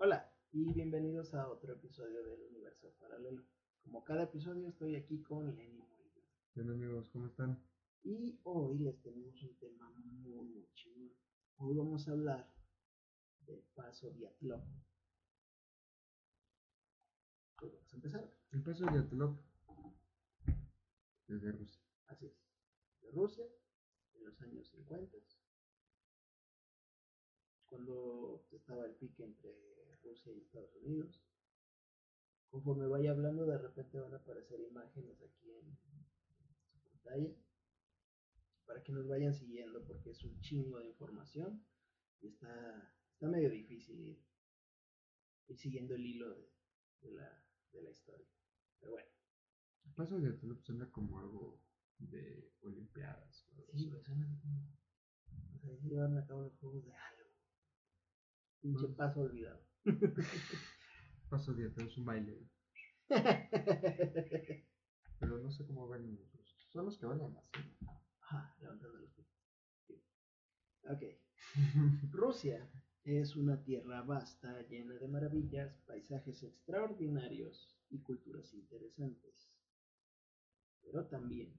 Hola y bienvenidos a otro episodio del Universo Paralelo. Como cada episodio estoy aquí con Lenny Murillo. Bien amigos, ¿cómo están? Y hoy les tenemos un tema muy, muy chido. Hoy vamos a hablar del paso Diatlov. Pues vamos a empezar. El paso de Atlop desde Rusia. Así es. De Rusia, en los años 50, cuando estaba el pique entre Rusia y Estados Unidos. Conforme vaya hablando, de repente van a aparecer imágenes aquí en su pantalla para que nos vayan siguiendo, porque es un chingo de información y está, está medio difícil ir, ir siguiendo el hilo de, de la, de la historia. Pero bueno, El paso de Atlop suena como algo de Olimpiadas. o algo sí, suena como. O sea, llevan a cabo los juegos de algo. Pinche Mm. paso olvidado. Paso Atlop es un baile. Pero no sé cómo ven los. Son los que bailan así. Ajá, levantando los pies. Ok. Rusia es una tierra vasta, llena de maravillas, paisajes extraordinarios y culturas interesantes. Pero también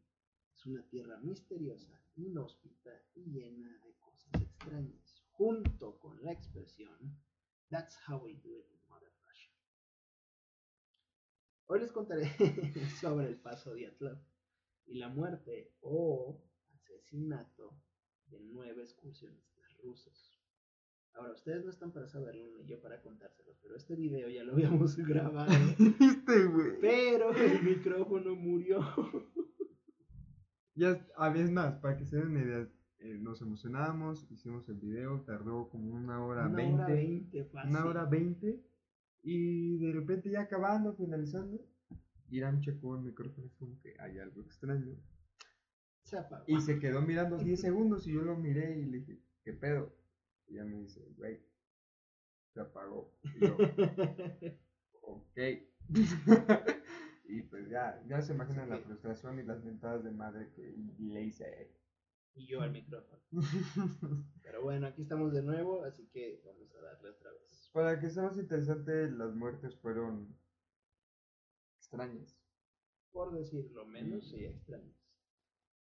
es una tierra misteriosa, inhóspita y llena de cosas extrañas, junto con la expresión That's how we do it in Mother Russia. Hoy les contaré sobre el paso Diatlov y la muerte o asesinato de nueve excursionistas rusos. Ahora, ustedes no están para saberlo ni yo para contárselos, pero este video ya lo habíamos grabado, ¿Viste, güey? pero el micrófono murió. Ya, a veces más, para que se den una idea, eh, nos emocionamos, hicimos el video, tardó como una hora Una veinte. hora veinte fácil. una hora veinte y de repente ya acabando, finalizando, Irán checó el micrófono y como que hay algo extraño Se apagó. y se quedó mirando 10 segundos y yo lo miré y le dije, ¿qué pedo? Y ella me dice, güey, se apagó. Y yo, ok. y pues ya, ya se imaginan la frustración y las mentadas de madre que le hice a él. Y yo al micrófono. Pero bueno, aquí estamos de nuevo, así que vamos a darle otra vez. Para que sea más interesante, las muertes fueron extrañas. Por decirlo menos, sí, extraños.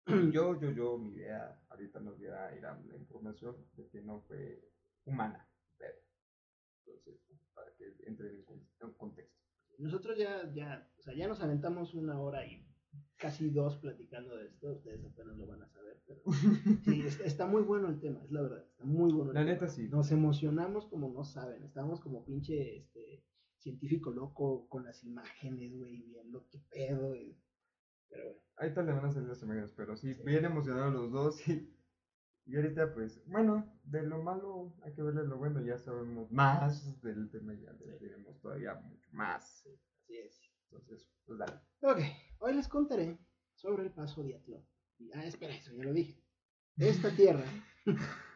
Yo, yo, yo, mi idea, ahorita nos diera Irán la información de que no fue humana, pero entonces, para que entren en, con- en contexto. Nosotros ya, ya, o sea, ya nos aventamos una hora y casi dos platicando de esto. Ustedes apenas lo van a saber, pero sí, es- está muy bueno el tema, es la verdad. Está muy bueno. el La tema. neta sí. Nos emocionamos como no saben. Estábamos como pinche este, científico loco con las imágenes, güey, viendo qué pedo. y- Pero bueno, Ahorita le van a salir las imágenes, pero sí, Sí. bien emocionados los dos y, y ahorita pues, bueno, de lo malo hay que verle lo bueno, ya sabemos más del tema, ya Sí. diremos todavía mucho más. así es. Entonces, pues dale. Ok, hoy les contaré sobre el paso Diatlov. Y- Ah, espera, eso ya lo dije. Esta tierra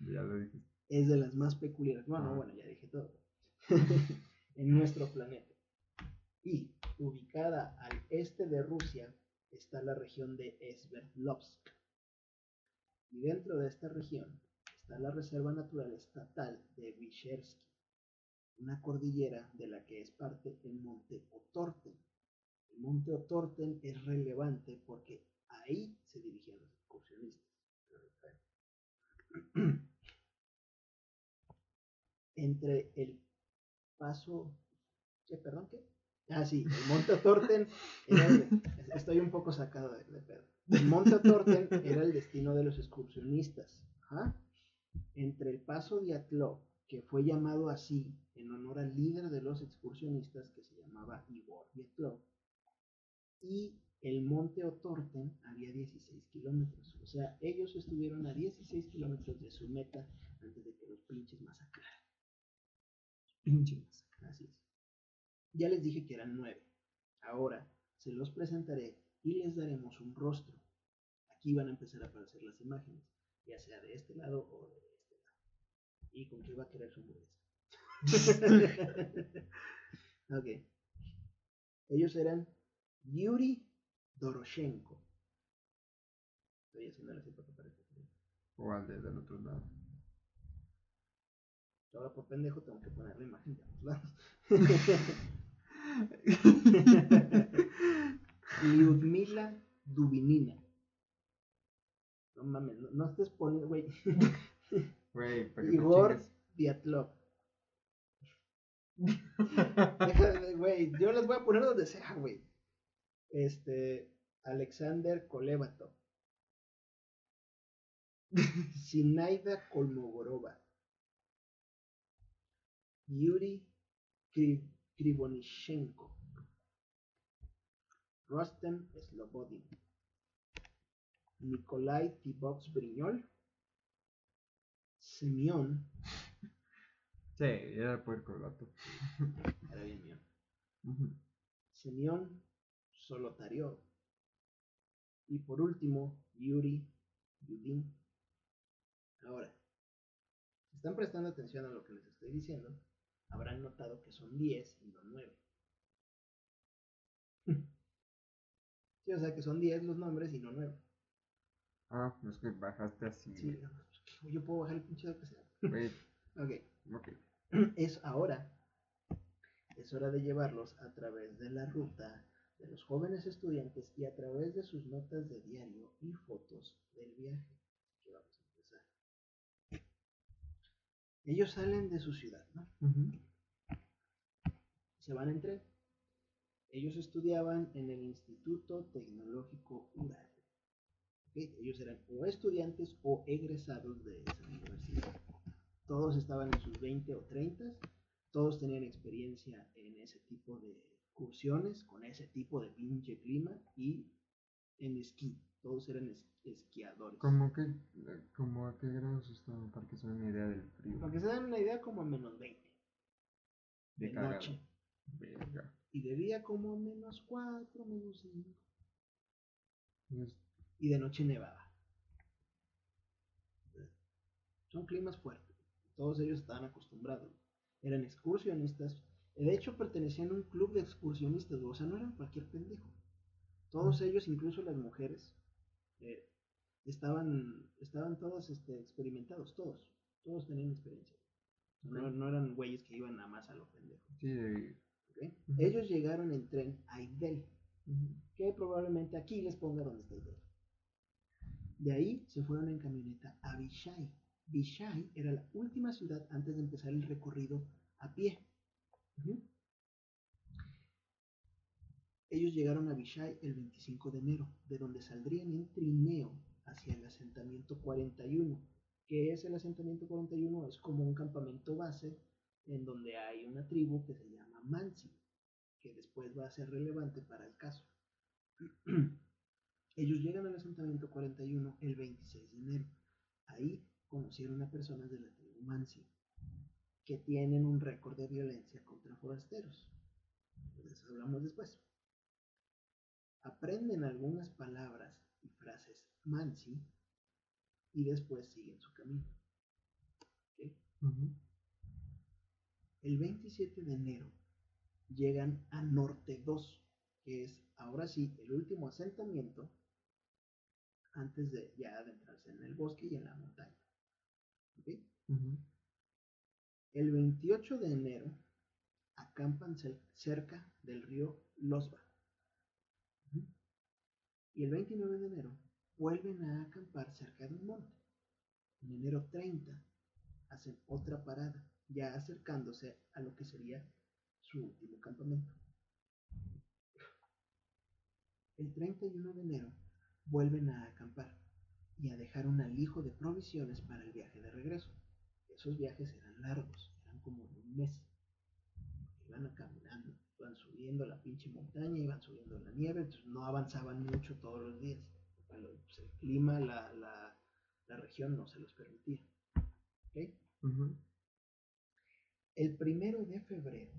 Ya lo dije. es de las más peculiares. Bueno, Ah. bueno, ya dije todo. en nuestro planeta. Y ubicada al este de Rusia está la región de Sverdlovsk. Y dentro de esta región está la Reserva Natural Estatal de Vishersky, una cordillera de la que es parte el monte Otorten. Monte Otorten es relevante porque ahí se dirigían los excursionistas. Entre el paso. ¿Qué, perdón, qué? Ah, sí, el monte Otorten. era estoy un poco sacado de, de pedo. El monte Otorten era el destino de los excursionistas. Ajá. Entre el paso Diatlov, que fue llamado así en honor al líder de los excursionistas que se llamaba Igor Diatlov, y el monte Otorten había 16 kilómetros. O sea, ellos estuvieron a 16 kilómetros de su meta antes de que los pinches masacraran. Pinches masacraran, así es. Ya les dije que eran nueve. Ahora se los presentaré y les daremos un rostro. Aquí van a empezar a aparecer las imágenes, ya sea de este lado o de este lado. ¿Y con qué va a querer su hamburguesa? ok. Ellos eran Yuri Doroshenko. Estoy haciendo así para que parezca. O al de- del otro lado. Ahora por pendejo tengo que poner la imagen de ambos lados. Lyudmila Dubinina. No mames, no, no estés poniendo, güey. Güey, Igor. Diatlov. Güey, yo les voy a poner donde sea, güey. Este, Alexander Kolevatov. Sinaida Kolmogorova. Yuri Kri- Krivonishenko. Rustem Slobodin. Nikolai Tibox Briñol. Simeón. Sí, era puerco el vato. Era bien mío. Simeón Solotariov. Y por último, Yuri Yudin. Ahora, si están prestando atención a lo que les estoy diciendo, habrán notado que son 10 y no 9. Sí, o sea que son 10 los nombres y no 9. Ah, es que bajaste así. Sí, yo puedo bajar el pinche de que sea. Ok. ok. es ahora, es hora de llevarlos a través de la ruta de los jóvenes estudiantes y a través de sus notas de diario y fotos del viaje. Que vamos a empezar. Ellos salen de su ciudad, ¿no? Se van en tren. Ellos estudiaban en el Instituto Tecnológico Ural. Ellos eran o estudiantes o egresados de esa universidad. Todos estaban en sus 20 o 30, todos tenían experiencia en ese tipo de excursiones, con ese tipo de pinche clima y en esquí. Todos eran es- esquiadores. ¿Cómo que, como a qué grados estaban? Para que se den una idea del frío. Para que se den una idea, como a menos 20 De de noche. Y de día como a menos 4, menos 5. Es- y de noche nevaba. Son climas fuertes. Todos ellos estaban acostumbrados. Eran excursionistas. De hecho, pertenecían a un club de excursionistas. O sea, no eran cualquier pendejo. Todos ellos, incluso las mujeres, eh, estaban, estaban todos este, experimentados. Todos. Todos tenían experiencia. No, eran güeyes que iban nada más a lo pendejo. Sí, de- ¿ok? Ujú. Ellos llegaron en tren a Idel que probablemente aquí les ponga donde está Idel. De ahí se fueron en camioneta a Vishai. Vishai era la última ciudad antes de empezar el recorrido a pie. Ellos llegaron a Vishai el 25 de enero, de donde saldrían en trineo hacia el asentamiento 41. ¿Qué es el asentamiento 41? Es como un campamento base en donde hay una tribu que se llama Mansi, que después va a ser relevante para el caso. Ellos llegan al asentamiento 41 el 26 de enero. Ahí conocieron a personas de la tribu Mansi, que tienen un récord de violencia contra forasteros. De eso hablamos después. Aprenden algunas palabras y frases Mansi y después siguen su camino. El 27 de enero llegan a Norte 2, que es ahora sí el último asentamiento antes de ya adentrarse en el bosque y en la montaña. El 28 de enero acampan cer- cerca del río Losba. Y el 29 de enero vuelven a acampar cerca de un monte. En enero 30 hacen otra parada, ya acercándose a lo que sería su último campamento. El 31 de enero vuelven a acampar y a dejar un alijo de provisiones para el viaje de regreso. Esos viajes eran largos, eran como de un mes. Iban caminando, iban subiendo la pinche montaña, iban subiendo la nieve, entonces no avanzaban mucho todos los días. lo- pues, el clima, la, la- la región no se los permitía. ¿ok? Ujú. El primero de febrero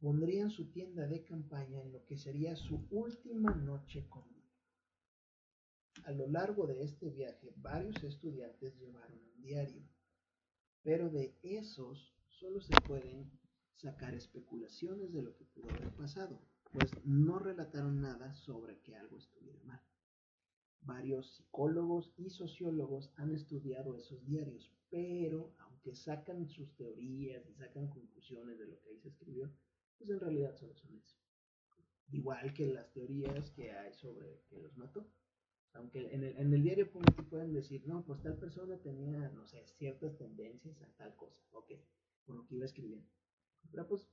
pondrían su tienda de campaña en lo que sería su última noche con vida. A lo largo de este viaje, varios estudiantes llevaron un diario, pero de esos solo se pueden sacar especulaciones de lo que pudo haber pasado, pues no relataron nada sobre que algo estuviera mal. Varios psicólogos y sociólogos han estudiado esos diarios, pero aunque que sacan sus teorías y sacan conclusiones de lo que ahí se escribió, pues en realidad solo son eso. Igual que las teorías que hay sobre que los mató. Aunque en el, en el diario pueden decir, no, pues tal persona tenía, no sé, ciertas tendencias a tal cosa, ok, por lo que iba escribiendo. Pero pues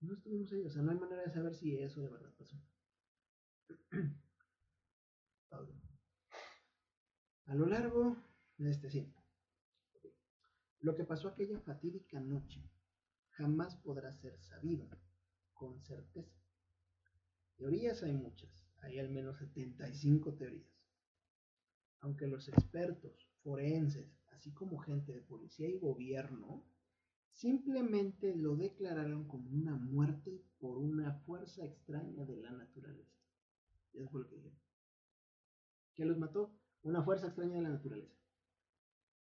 no estuvimos ahí, o sea, no hay manera de saber si eso de verdad pasó. A lo largo de este sí. Lo que pasó aquella fatídica noche jamás podrá ser sabido con certeza. Teorías hay muchas, hay al menos 75 teorías. Aunque los expertos, forenses, así como gente de policía y gobierno, simplemente lo declararon como una muerte por una fuerza extraña de la naturaleza. Eso fue lo que dijeron. ¿Qué los mató? Una fuerza extraña de la naturaleza.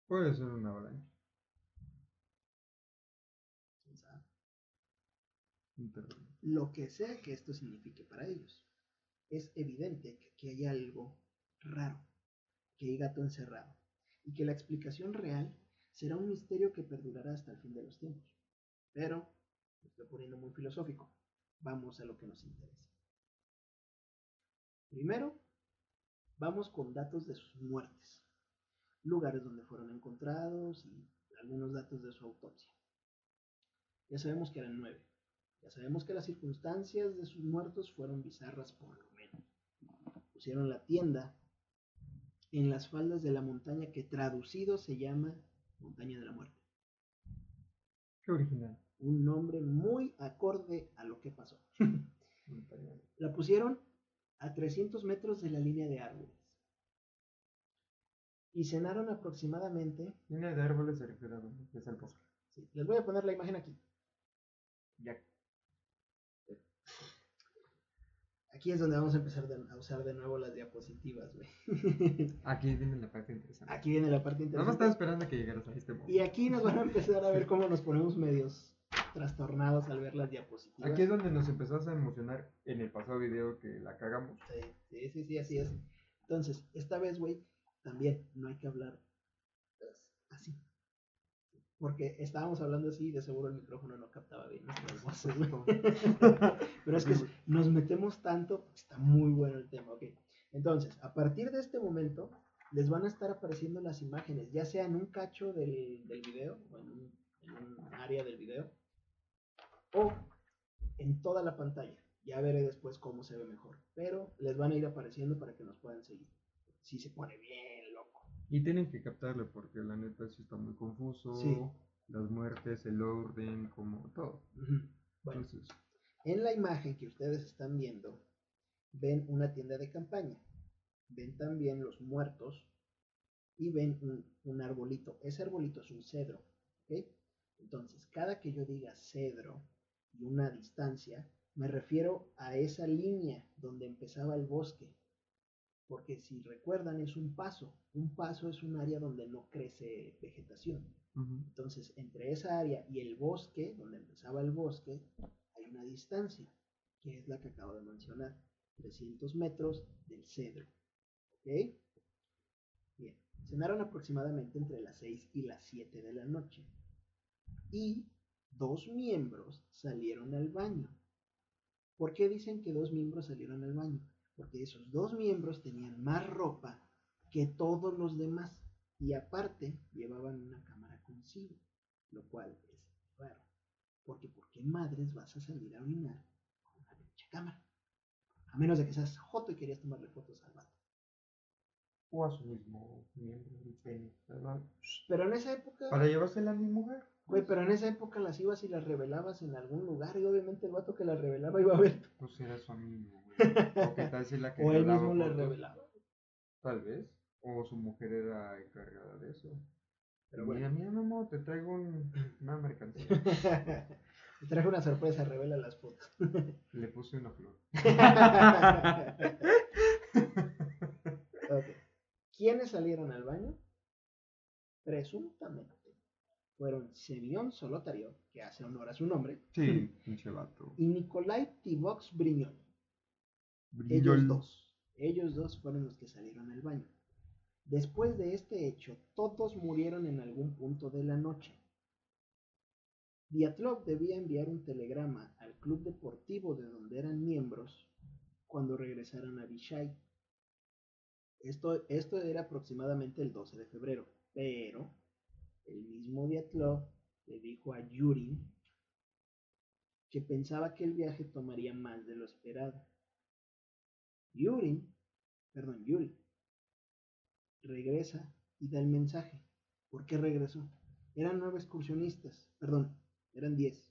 Puede ser una avalancha. Lo que sea que esto signifique para ellos. Es evidente que aquí hay algo raro, que hay gato encerrado, y que la explicación real será un misterio que perdurará hasta el fin de los tiempos. Pero, me estoy poniendo muy filosófico, vamos a lo que nos interesa. Primero, vamos con datos de sus muertes, lugares donde fueron encontrados y algunos datos de su autopsia. Ya sabemos que eran nueve. Ya sabemos que las circunstancias de sus muertos fueron bizarras por lo menos. Pusieron la tienda en las faldas de la montaña que traducido se llama Montaña de la Muerte. Qué original. Un nombre muy acorde a lo que pasó. La pusieron a 300 metros de la línea de árboles. Y cenaron aproximadamente... Línea de árboles se refiere a es el bosque. sí, les voy a poner la imagen aquí. Ya. Aquí es donde vamos a empezar de- a usar de nuevo las diapositivas, güey. Aquí viene la parte interesante. Aquí viene la parte Nada más estaba interesante. esperando a que llegaras a este momento. Y aquí nos van a empezar a ver cómo nos ponemos medios trastornados al ver las diapositivas. Aquí es donde nos empezamos a emocionar en el pasado video que la cagamos. Sí, sí, sí, sí, así es. Entonces, esta vez, güey, también no hay que hablar pues, así. Porque estábamos hablando así y de seguro el micrófono no captaba bien nuestras voces, güey. Pero es que nos metemos tanto, está muy bueno el tema, ok. Entonces, a partir de este momento, les van a estar apareciendo las imágenes, ya sea en un cacho del, del video o en un, en un área del video, o en toda la pantalla. Ya veré después cómo se ve mejor. Pero les van a ir apareciendo para que nos puedan seguir. Si se pone bien. Y tienen que captarle porque la neta sí está muy confuso. Sí. Las muertes, el orden, como todo. Bueno, Entonces, en la imagen que ustedes están viendo, ven una tienda de campaña. Ven también los muertos y ven un, un arbolito. Ese arbolito es un cedro. Entonces, cada que yo diga cedro y una distancia, me refiero a esa línea donde empezaba el bosque. Porque si recuerdan, es un paso. Un paso es un área donde no crece vegetación. Entonces, entre esa área y el bosque, donde empezaba el bosque, hay una distancia, que es la que acabo de mencionar, 300 metros del cedro. ¿Ok? Bien, cenaron aproximadamente entre las 6 y las 7 de la noche. Y dos miembros salieron al baño. ¿Por qué dicen que dos miembros salieron al baño? Porque esos dos miembros tenían más ropa que todos los demás y aparte llevaban una cámara consigo, lo cual es raro. Porque ¿por qué madres vas a salir a orinar con una pinche cámara? A menos de que seas joto y querías tomarle fotos al vato. O a su mismo miembro del pene. Pero en esa época, Para llevársela a mi mujer. güey, pero en esa época las ibas y las revelabas en algún lugar y obviamente el vato que las revelaba iba a ver. Pues era su amigo. O qué tal si la que O él mismo fotos, revelaba. Tal vez. O su mujer era encargada de eso. Pero mira, bueno. mira, mamá, te traigo un- una mercancía. Te traje una sorpresa, revela las fotos. Le puse una flor. Ok. ¿Quiénes salieron al baño? Presuntamente fueron Semyon Solotario, que hace honor a su nombre, Sí, pinche vato. y Nikolai Tivox Brignol. Ellos el- dos. Ellos dos fueron los que salieron al baño. Después de este hecho, todos murieron en algún punto de la noche. Diatlov debía enviar un telegrama al club deportivo de donde eran miembros cuando regresaran a Vishay. Esto, esto era aproximadamente el 12 de febrero, pero el mismo Diatlov le dijo a Yuri que pensaba que el viaje tomaría más de lo esperado. Yuri, perdón, Yuri, regresa y da el mensaje. ¿Por qué regresó? Eran nueve excursionistas, perdón, eran diez,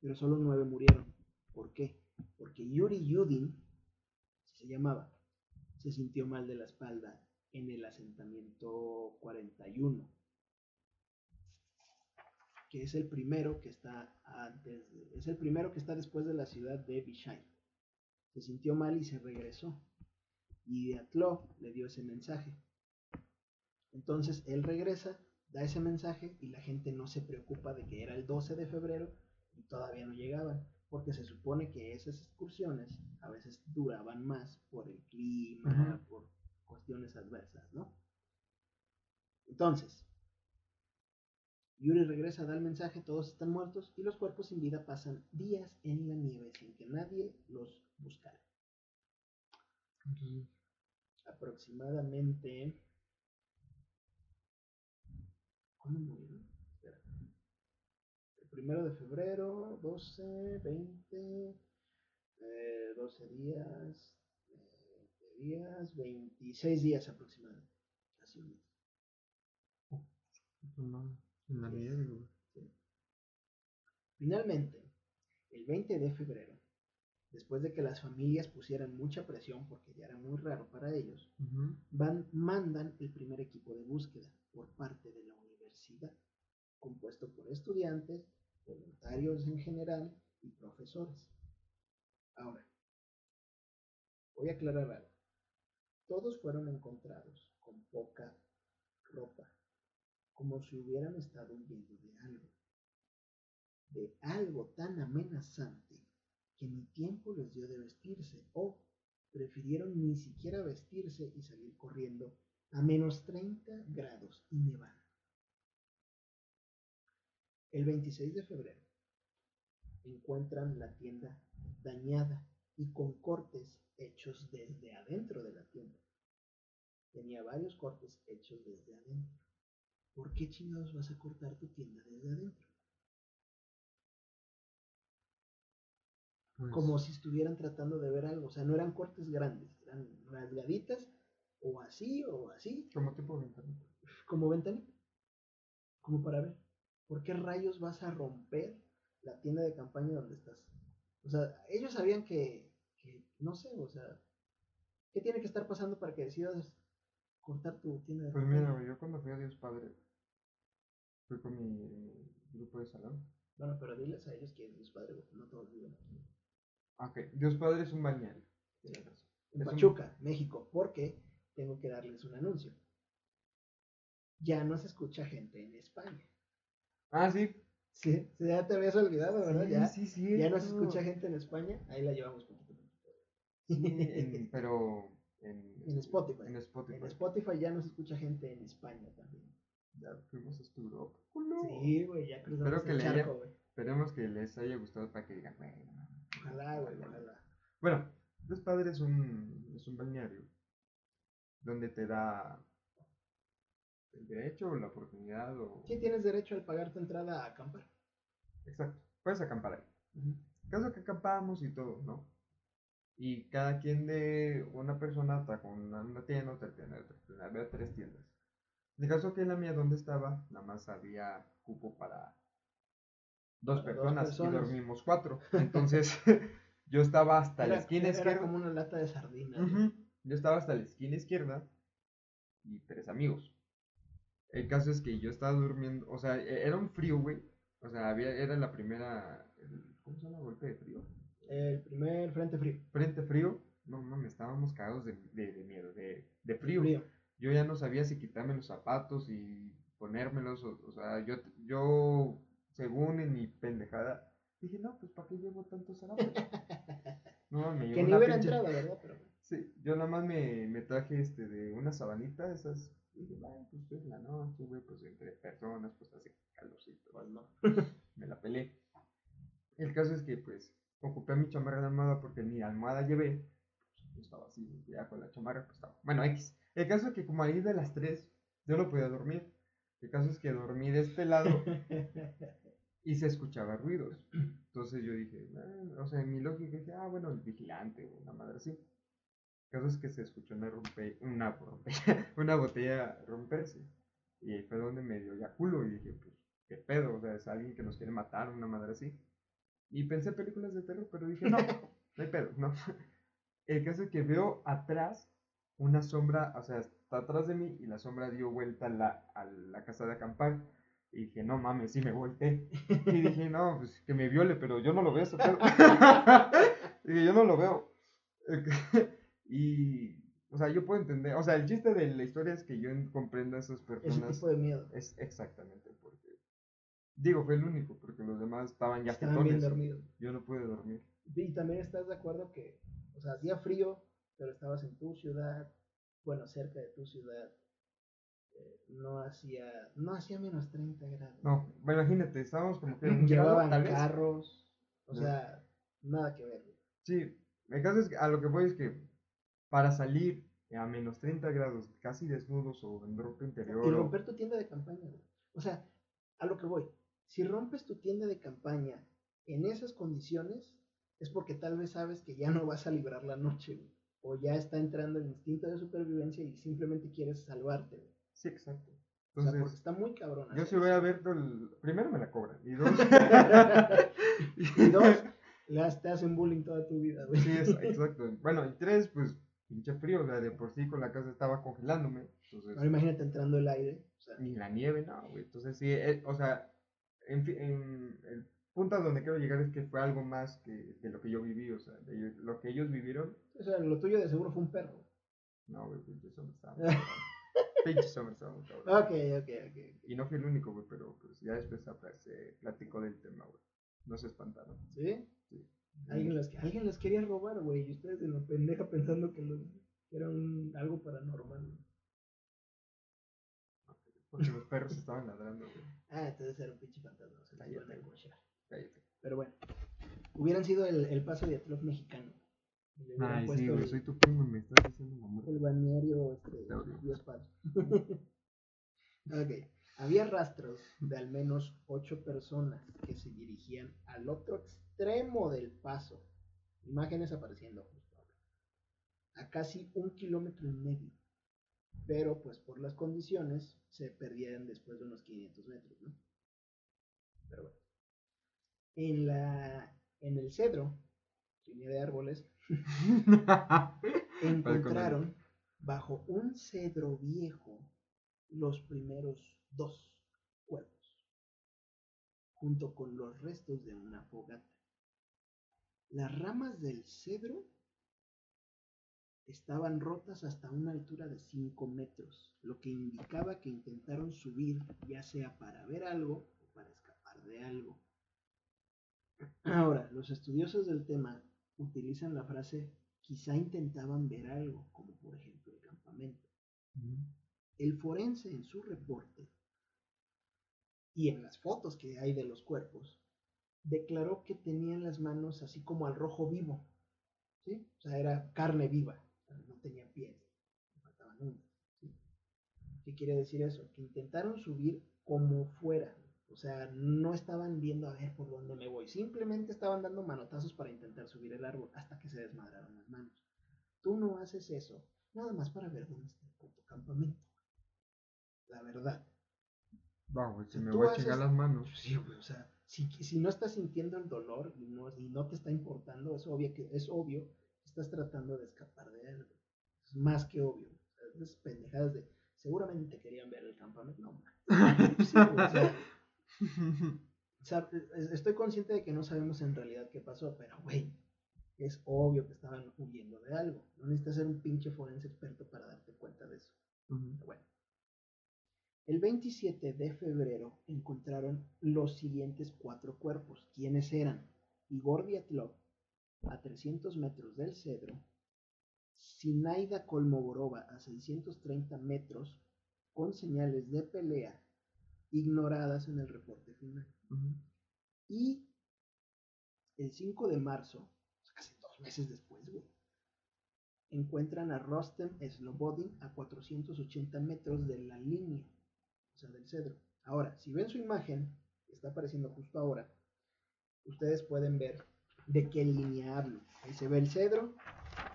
pero solo nueve murieron. ¿Por qué? Porque Yuri Yudin, se llamaba, se sintió mal de la espalda en el asentamiento 41 que es el primero que está antes, es el primero que está después de la ciudad de Vishay. Se sintió mal y se regresó. Y Atlov le dio ese mensaje. Entonces él regresa, da ese mensaje y la gente no se preocupa de que era el 12 de febrero y todavía no llegaban, porque se supone que esas excursiones a veces duraban más por el clima, por cuestiones adversas, ¿no? Entonces, Yuri regresa, da el mensaje, todos están muertos y los cuerpos sin vida pasan días en la nieve sin que nadie los buscara. Aproximadamente... ¿Cuándo murieron? Espera. El primero de febrero, 12, 20, 12 días, 20 días, 26 días aproximadamente. Un mes. Finalmente, el 20 de febrero, después de que las familias pusieran mucha presión porque ya era muy raro para ellos, van, mandan el primer equipo de búsqueda por parte de la universidad, compuesto por estudiantes, voluntarios en general y profesores. Ahora, voy a aclarar algo. Todos fueron encontrados con poca ropa como si hubieran estado huyendo de algo, de algo tan amenazante que ni tiempo les dio de vestirse o prefirieron ni siquiera vestirse y salir corriendo a menos 30 grados y nevando. El 26 de febrero encuentran la tienda dañada y con cortes hechos desde adentro de la tienda. Tenía varios cortes hechos desde adentro. ¿por qué chingados vas a cortar tu tienda desde adentro? Pues Como si estuvieran tratando de ver algo. O sea, no eran cortes grandes, eran rasgaditas, o así, o así. Como tipo ventanita. Como ventanita. Como para ver. ¿Por qué rayos vas a romper la tienda de campaña donde estás? O sea, ellos sabían que, que no sé, o sea, ¿qué tiene que estar pasando para que decidas cortar tu tienda de Pues mira, yo cuando fui a Dios Padre, Fui con mi grupo de salón. Bueno, pero diles a ellos que es Dios Padre, no todos viven aquí. Ok, Dios Padre es un. En Pachuca, México, porque tengo que darles un anuncio. Ya no se escucha gente en España. Ah, sí. Sí, ya te habías olvidado, ¿verdad? ya, sí, sí. Ya no se escucha gente en España, ahí la llevamos poquito poquito. Sí, pero en, en Spotify. En Spotify. En Spotify ya no se escucha gente en España también. Ya fuimos a Europa. Sí, güey, ya cruzamos Espero que charco, güey. Esperemos que les haya gustado para que digan, güey, Ojalá, güey, ojalá. Bueno, Los Padres es un, es un balneario donde te da el derecho o la oportunidad o... Sí, tienes derecho al pagar tu entrada a acampar. Exacto, puedes acampar ahí. Caso que acampamos y todo, ¿no? Y cada quien de una persona está con una, tienda, otra tienda, otra tienda, había tres tiendas. En el caso que en la mía donde estaba, nada más había cupo para dos, personas, y dormimos cuatro. Entonces, yo estaba hasta la esquina izquierda. Era como una lata de sardinas. Yo estaba hasta la esquina izquierda y tres amigos. El caso es que yo estaba durmiendo, o sea, e-, era un frío, güey. O sea, había, era la primera, ¿cómo se llama? Golpe de frío. El primer frente frío. Frente frío. No me estábamos cagados de, de, miedo, de, de frío. frío yo ya no sabía si quitarme los zapatos y ponérmelos, o, sea, yo, yo, según en mi pendejada, dije, no, pues ¿para qué llevo tantos zapatos? No, me llevo Que ni hubiera entrado, ¿verdad? Sí, yo nada más me, me traje este de una sabanita, esas Y dije, bueno, pues es la noche, güey, pues entre personas, pues hace calorcito, ¿no? Me la pelé. El caso es que, pues, ocupé mi chamarra de almohada porque ni almohada llevé. Pues, estaba así, ya con la chamarra, pues estaba. Bueno, X. El caso es que como ahí de las 3, yo no podía dormir. El caso es que dormí de este lado y se escuchaba ruidos. Entonces yo dije, "Ah", o sea, en mi lógica dije, ah, bueno, el vigilante una madre así. El caso es que se escuchó una, rompe, una, rompe, una botella romperse. Y ahí fue donde me dio ya culo y dije, pues, ¿qué pedo? O sea, es alguien que nos quiere matar, una madre así. Y pensé en películas de terror, pero dije, no, no hay pedo, no. El caso es que veo atrás una sombra, o sea, está atrás de mí y la sombra dio vuelta a la, a la casa de acampar. Y dije, no mames, sí me volteé. Y dije, no, pues que me viole, pero yo no lo veo dije, yo no lo veo. y, o sea, yo puedo entender, o sea, el chiste de la historia es que yo comprendo a esas personas. tipo de miedo. Es exactamente porque. Digo, fue el único, porque los demás estaban ya Estaban bien dormidos. Yo no pude dormir. Y también estás de acuerdo que, o sea, hacía frío, pero estabas en tu ciudad, bueno, cerca de tu ciudad. No hacía, no hacía menos 30 grados. No, imagínate, estábamos como que. un Llevaban carros, o No. sea, nada que ver. Sí, el caso es que a lo que voy es que para salir a menos 30 grados, casi desnudos o en ropa interior. Y o- romper tu tienda de campaña, güey. O sea, a lo que voy. Si rompes tu tienda de campaña en esas condiciones, es porque tal vez sabes que ya no vas a librar la noche, güey. O ya está entrando el instinto de supervivencia y simplemente quieres salvarte, güey. Sí, exacto. O sea, porque Entonces, está muy cabrón. yo hacer si voy a eso. ver, el... primero me la cobran. Y dos, y dos, las te hacen bullying toda tu vida, güey. Sí, es- exacto. Bueno, y tres, pues, pinche frío, o sea, de por sí con la casa estaba congelándome. Entonces, Ahora imagínate entrando el aire. O sea, ni la nieve, no, güey. Entonces, sí, eh, o sea, en, fin, en el punto a donde quiero llegar es que fue algo más que de lo que yo viví, o sea, de lo que ellos vivieron. o sea, lo tuyo de seguro fue un perro. No, güey, pinche sombra estaba muy cabrón. Pinche muy cabrón. Ok, ok, ok. Y no fui el único, güey, pero pues ya después se platicó del tema, güey. No se espantaron. ¿Sí? Sí. Alguien los, alguien los quería robar, güey. Y ustedes en la pendeja pensando que, era un, algo paranormal. güey. Porque los perros estaban ladrando, güey. Ah, entonces era un pinche fantasma. Se Cállate, iban a. Pero bueno. Hubieran sido el, el paso de Atrof mexicano. Y Ay, sí, güey, soy tu primo, me estás diciendo mamá. El balneario este. Dios Padre. ok. Había rastros de al menos ocho personas que se dirigían al otro extremo del paso. Imágenes apareciendo justo ahora. A casi un kilómetro y medio. Pero pues por las condiciones se perdían después de unos 500 metros, ¿no? Pero bueno. En, la, en el cedro, línea de árboles, encontraron bajo un cedro viejo los primeros dos cuerpos, junto con los restos de una fogata. Las ramas del cedro estaban rotas hasta una altura de 5 metros, lo que indicaba que intentaron subir ya sea para ver algo o para escapar de algo. Ahora, los estudiosos del tema utilizan la frase quizá intentaban ver algo, como por ejemplo el campamento. El forense en su reporte y en las fotos que hay de los cuerpos, declaró que tenían las manos así como al rojo vivo, ¿sí? O sea, era carne viva, no tenían pies, le faltaban uñas, ¿sí? ¿Qué quiere decir eso? Que intentaron subir como fuera, o sea, no estaban viendo a ver por dónde me voy, simplemente estaban dando manotazos para intentar subir el árbol hasta que se desmadraron las manos. Tú no haces eso, nada más para ver dónde está el puto campamento. La verdad. Va, güey, si me voy a chingar las manos. Sí, güey, o sea, si, si no estás sintiendo el dolor y no, y no te está importando, es obvio que es obvio que estás tratando de escapar de algo. Es más que obvio. O sea, esas pendejadas de seguramente querían ver el campamento. No, man. Sí, güey, o sea, o sea, es- estoy consciente de que no sabemos en realidad qué pasó, pero güey, es obvio que estaban huyendo de algo. No necesitas ser un pinche forense experto para darte cuenta de eso. Bueno. El 27 de febrero encontraron los siguientes cuatro cuerpos. ¿Quiénes eran? Igor Dyatlov, a 300 metros del Cedro, Sinaida Kolmogorova, a 630 metros, con señales de pelea ignoradas en el reporte final. Y el 5 de marzo, casi dos meses después, encuentran a Rostem Slobodin a 480 metros de la línea, o sea, del cedro. Ahora, si ven su imagen, que está apareciendo justo ahora, ustedes pueden ver de qué línea hablo. Ahí se ve el cedro,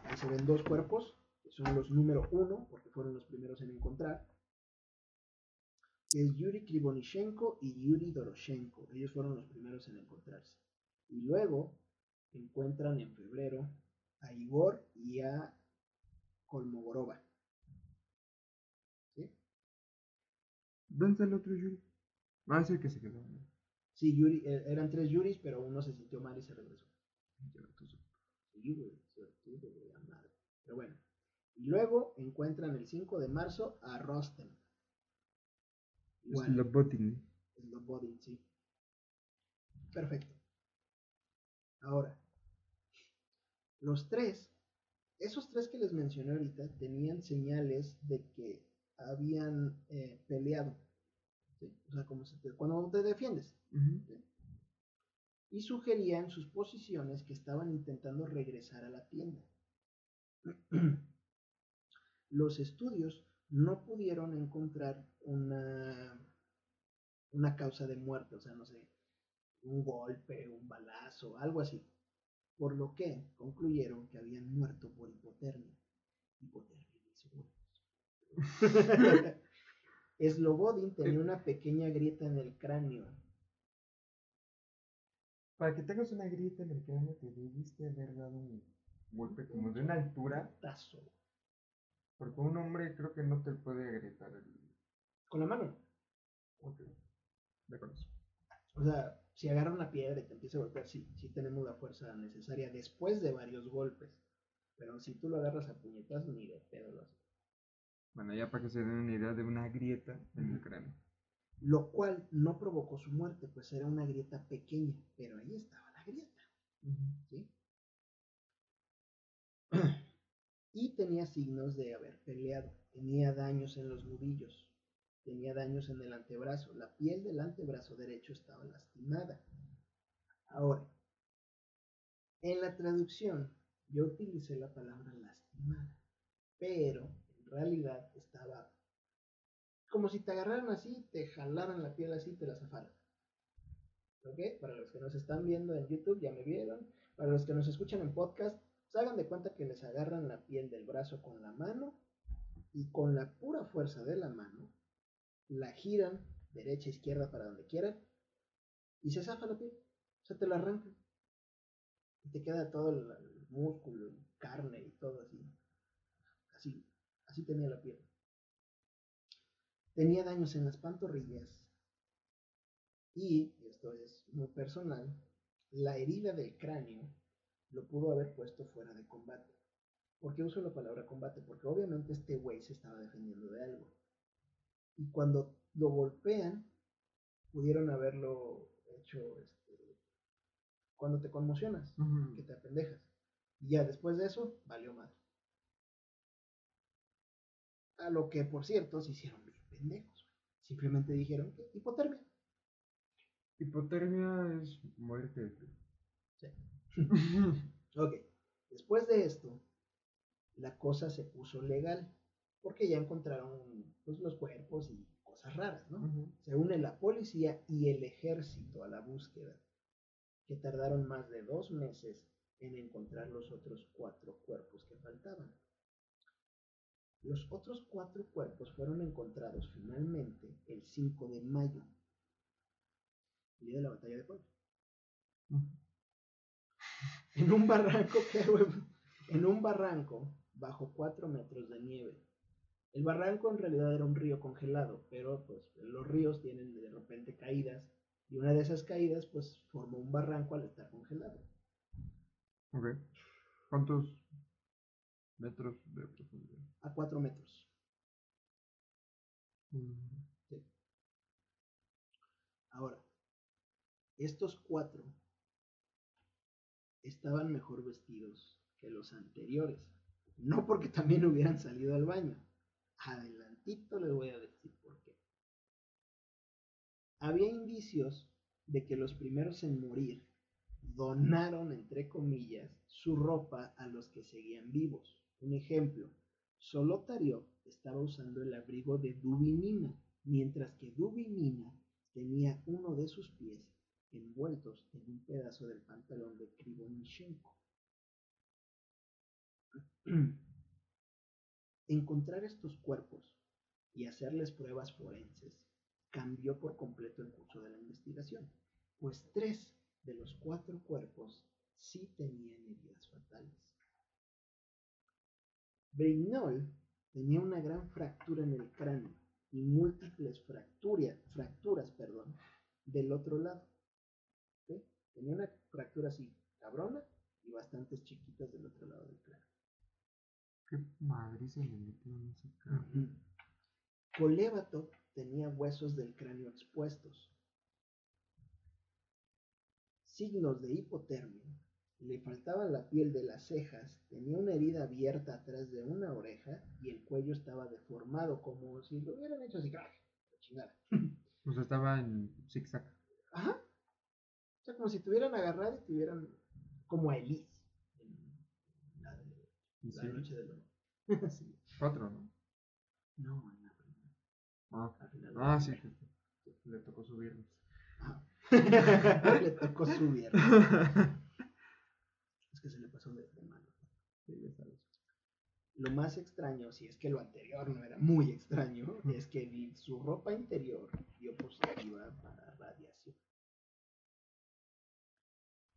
ahí se ven dos cuerpos, que son los número uno, porque fueron los primeros en encontrar, que es Yuri Krivonishenko y Yuri Doroshenko. Ellos fueron los primeros en encontrarse. Y luego encuentran en febrero a Igor y a Kolmogorova. ¿Sí? ¿Dónde está el otro Yuri? Ah, es el que se quedó. Sí, Yuri, eh, eran tres Yuris, pero uno se sintió mal y se regresó. Pero bueno. Y luego encuentran el 5 de marzo a Slobodin. Slobodin, sí. Perfecto. Ahora, los tres, esos tres que les mencioné ahorita, tenían señales de que habían eh, peleado. O sea, como cuando te defiendes. Y sugerían sus posiciones que estaban intentando regresar a la tienda. Los estudios no pudieron encontrar una, una causa de muerte, o sea, no sé, un golpe, un balazo, algo así. Por lo que concluyeron que habían muerto por hipotermia. Hipotermia, Slobodin tenía una pequeña grieta en el cráneo. Para que tengas una grieta en el cráneo, te debiste haber dado un golpe como de una altura. Tazo. Porque un hombre creo que no te puede agrietar el... Con la mano. Ok. De acuerdo. O sea, si agarra una piedra y te empieza a golpear, sí, sí tenemos la fuerza necesaria después de varios golpes. Pero si tú lo agarras a puñetas, ni de pedo lo haces. Bueno, ya para que se den una idea de una grieta en el cráneo. Lo cual no provocó su muerte, pues era una grieta pequeña, pero ahí estaba la grieta. ¿sí? y tenía signos de haber peleado. Tenía daños en los nudillos, tenía daños en el antebrazo, la piel del antebrazo derecho estaba lastimada. Ahora, en la traducción yo utilicé la palabra lastimada, pero en realidad estaba como si te agarraran así, te jalaran la piel así, te la zafaran. ¿Ok? Para los que nos están viendo en YouTube ya me vieron. Para los que nos escuchan en podcast, se hagan de cuenta que les agarran la piel del brazo con la mano y con la pura fuerza de la mano la giran derecha, izquierda, para donde quieran y se zafa la piel. O sea, te la arrancan. Y te queda todo el, músculo carne y todo así. Así, así tenía la piel. Tenía daños en las pantorrillas y, esto es muy personal, la herida del cráneo lo pudo haber puesto fuera de combate. ¿Por qué uso la palabra combate? Porque obviamente este güey se estaba defendiendo de algo. Y cuando lo golpean, pudieron haberlo hecho este, cuando te conmocionas, que te apendejas. Y ya después de eso, valió más. A lo que, por cierto, se hicieron bien pendejos. Simplemente dijeron que hipotermia. Hipotermia es muerte. Sí. ok. Después de esto, la cosa se puso legal. Porque ya encontraron pues, los cuerpos y cosas raras, ¿no? Se une la policía y el ejército a la búsqueda, que tardaron más de dos meses en encontrar los otros cuatro cuerpos que faltaban. Los otros cuatro cuerpos fueron encontrados finalmente el 5 de mayo, el día de la batalla de Puebla. En un barranco, en un barranco bajo cuatro metros de nieve. El barranco en realidad era un río congelado, pero pues los ríos tienen de repente caídas y una de esas caídas pues formó un barranco al estar congelado. Ok. ¿Cuántos metros de profundidad? A cuatro metros. Mm. Sí. Ahora, estos cuatro estaban mejor vestidos que los anteriores. No porque también hubieran salido al baño, adelante tantito les voy a decir por qué. Había indicios de que los primeros en morir donaron, entre comillas, su ropa a los que seguían vivos. Un ejemplo, Solotario estaba usando el abrigo de Dubinina, mientras que Dubinina tenía uno de sus pies envueltos en un pedazo del pantalón de Krivonichenko. Encontrar estos cuerpos y hacerles pruebas forenses cambió por completo el curso de la investigación, pues tres de los cuatro cuerpos sí tenían heridas fatales. Brignol tenía una gran fractura en el cráneo y múltiples fracturas, fracturas perdón, del otro lado. Tenía una fractura así, cabrona, y bastantes chiquitas del otro lado del cráneo. ¿Qué madre se le metió? Colébato tenía huesos del cráneo expuestos. Signos de hipotermia. Le faltaba la piel de las cejas, tenía una herida abierta atrás de una oreja y el cuello estaba deformado, como si lo hubieran hecho así, chingada. O sea, estaba en zigzag. Ajá. O sea, como si tuvieran agarrado y tuvieran como a Elise. La, de, ¿Y la sí? noche del horror. sí. Cuatro, ¿no? No, en la primera. Ah, final ah la sí, le tocó subirnos. Ajá. le tocó subir. Es que se le pasó de, de mano. Sí, ya sabes. Lo más extraño, si es que lo anterior no era muy extraño, es que vi- su ropa interior dio positiva para radiación.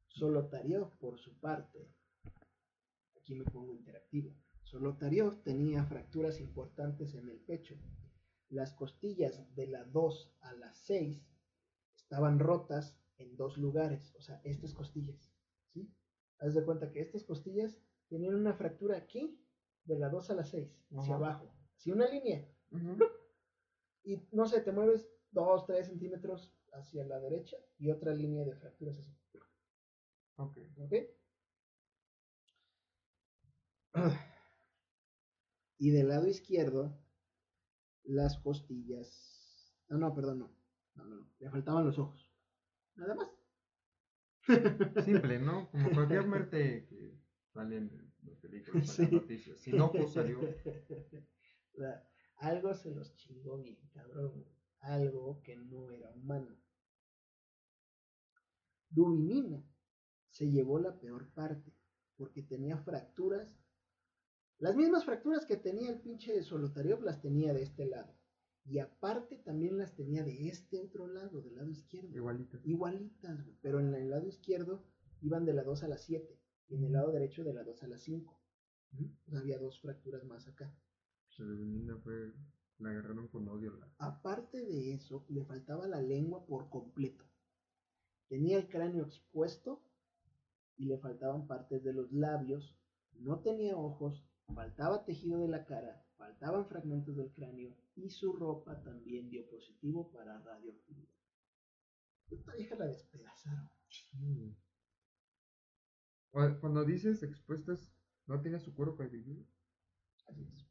Solotariov, por su parte, aquí me pongo interactivo. Solotariov tenía fracturas importantes en el pecho. Las costillas de la 2 a la 6 estaban rotas en dos lugares, o sea, estas costillas, ¿sí? Haz de cuenta que estas costillas tenían una fractura aquí, de la 2 a la 6, hacia abajo, así una línea, y no sé, te mueves 2, 3 centímetros hacia la derecha y otra línea de fracturas así, Ok. ¿ok? Y del lado izquierdo, las costillas, no, no, perdón, no, no, no, no, le faltaban los ojos, nada más. Simple, ¿no? Como cualquier muerte que sale en las películas, Sí. las noticias. Si no, pues salió. Algo se los chingó bien, cabrón. Algo que no era humano. Dubinina se llevó la peor parte, porque tenía fracturas. Las mismas fracturas que tenía el pinche Solotariov las tenía de este lado. Y aparte también las tenía de este otro lado, del lado izquierdo. Igualito. Igualitas, güey, pero en el lado izquierdo iban de la 2 a la 7 y en el lado derecho de la 2 a la 5. O sea, había dos fracturas más acá. Se de fue. La agarraron con odio. La... Aparte de eso, le faltaba la lengua por completo. Tenía el cráneo expuesto y le faltaban partes de los labios. No tenía ojos, faltaba tejido de la cara, faltaban fragmentos del cráneo y su ropa también dio positivo para radioactividad. Esta vieja la despedazaron. Sí. Cuando dices expuestas, ¿no tiene su cuero cabelludo? Así es.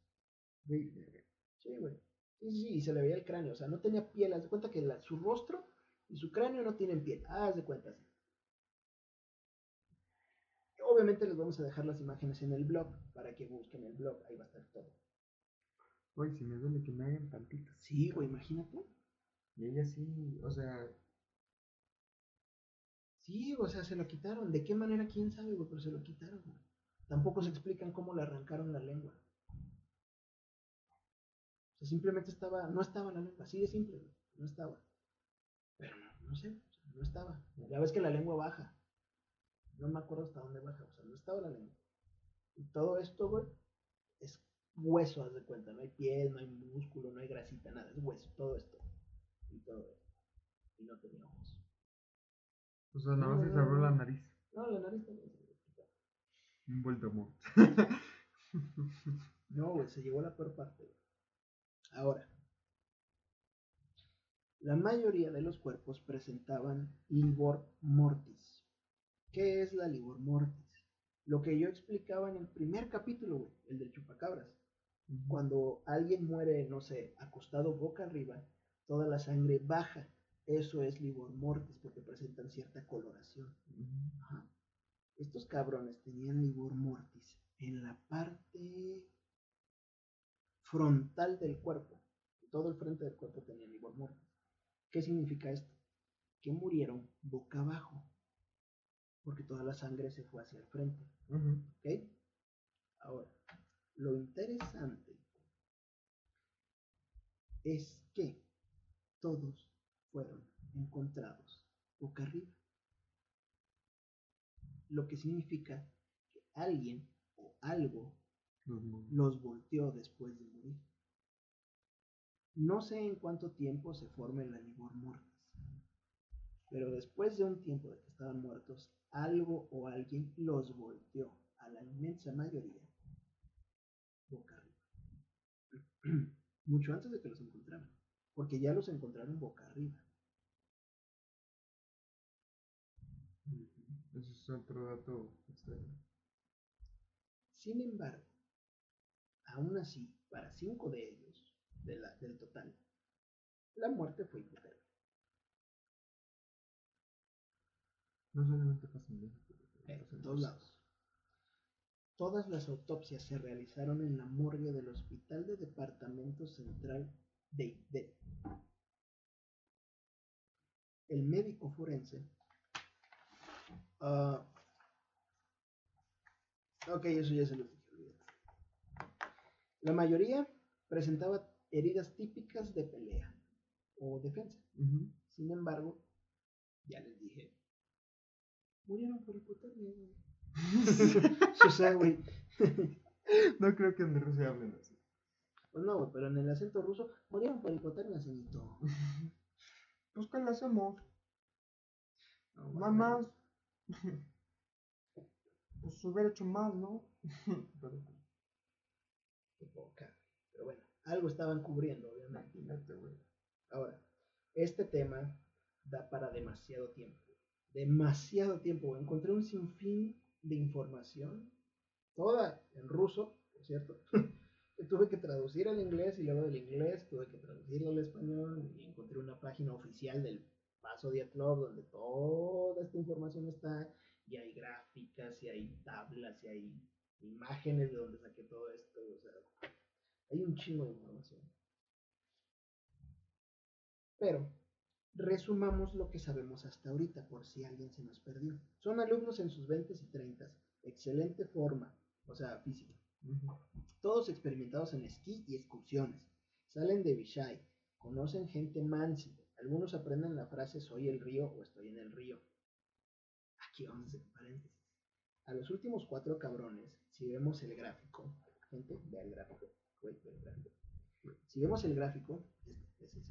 Verga. Sí, güey. Sí, sí, sí, y se le veía el cráneo. O sea, no tenía piel. Haz de cuenta que la- su rostro y su cráneo no tienen piel. Haz de cuenta así. Obviamente les vamos a dejar las imágenes en el blog para que busquen el blog. Ahí va a estar todo. Güey, si me duele que me hagan tantitas. Sí, güey, imagínate. Y ella sí, o sea, Sí, o sea, se lo quitaron. ¿De qué manera? ¿Quién sabe, güey? Pero se lo quitaron, güey. Tampoco se explican cómo le arrancaron la lengua. O sea, simplemente estaba, no estaba la lengua, así de simple, güey. No estaba. Pero no, no sé, no estaba. Ya ves que la lengua baja. No me acuerdo hasta dónde baja, o sea, no estaba la lengua. Y todo esto, güey, es hueso, haz de cuenta. No hay piel, no hay músculo, no hay grasita, nada, es hueso, todo esto. Y todo esto. Y no tenía ojos. o sea, nada más se cerró la nariz. No, la nariz también se. Un Voldemort. No, güey, se llevó la peor parte. güey. Ahora, la mayoría de los cuerpos presentaban livor mortis. ¿Qué es la livor mortis? Lo que yo explicaba en el primer capítulo, güey, el del chupacabras. Cuando alguien muere, no sé, acostado boca arriba, toda la sangre baja. Eso es livor mortis porque presentan cierta coloración. Estos cabrones tenían livor mortis en la parte frontal del cuerpo. Todo el frente del cuerpo tenía livor mortis. ¿Qué significa esto? Que murieron boca abajo. Porque toda la sangre se fue hacia el frente. ¿Ok? Ahora, lo interesante es que todos fueron encontrados boca arriba. Lo que significa que alguien o algo los volteó después de morir. No sé en cuánto tiempo se forme la livor mortis, pero después de un tiempo de que estaban muertos, algo o alguien los volteó a la inmensa mayoría boca arriba. Mucho antes de que los encontraran, porque ya los encontraron boca arriba. Ese es otro dato extraño. Sin embargo, aún así, para cinco de ellos, de la, del total, la muerte fue hipotermia. No solamente pasa en. Eh, en todos lados. Todas las autopsias se realizaron en la morgue del Hospital de Departamento Central de, de el médico forense. Uh, ok, eso ya se lo dije. La mayoría presentaba heridas típicas de pelea o defensa. Sin embargo, ya les dije, murieron por hipotermia. o sea, güey. no creo que en Rusia hablen así. Pues no, güey, pero en el acento ruso murieron por hipotermia, señorito. pues, ¿qué le hacemos? No, más. pues hubiera hecho más, ¿no? pero, Qué poca. Pero bueno, algo estaban cubriendo, obviamente. güey. Ahora, este tema da para demasiado tiempo. Demasiado tiempo. Encontré un sinfín de información, toda en ruso, por cierto, tuve que traducir al inglés y luego del inglés tuve que traducirlo al español y encontré una página oficial del Paso Club donde toda esta información está y hay gráficas y hay tablas y hay imágenes de donde saqué todo esto, o sea, hay un chingo de información. Pero Resumamos lo que sabemos hasta ahorita por si alguien se nos perdió. Son alumnos en sus 20 y 30, excelente forma, o sea, física. Todos experimentados en esquí y excursiones. Salen de Vishai, conocen gente mansi. Algunos aprenden la frase soy el río o estoy en el río. Aquí vamos a hacer paréntesis. A los últimos cuatro cabrones, si vemos el gráfico, gente, vea el gráfico. Si vemos el gráfico, este, es el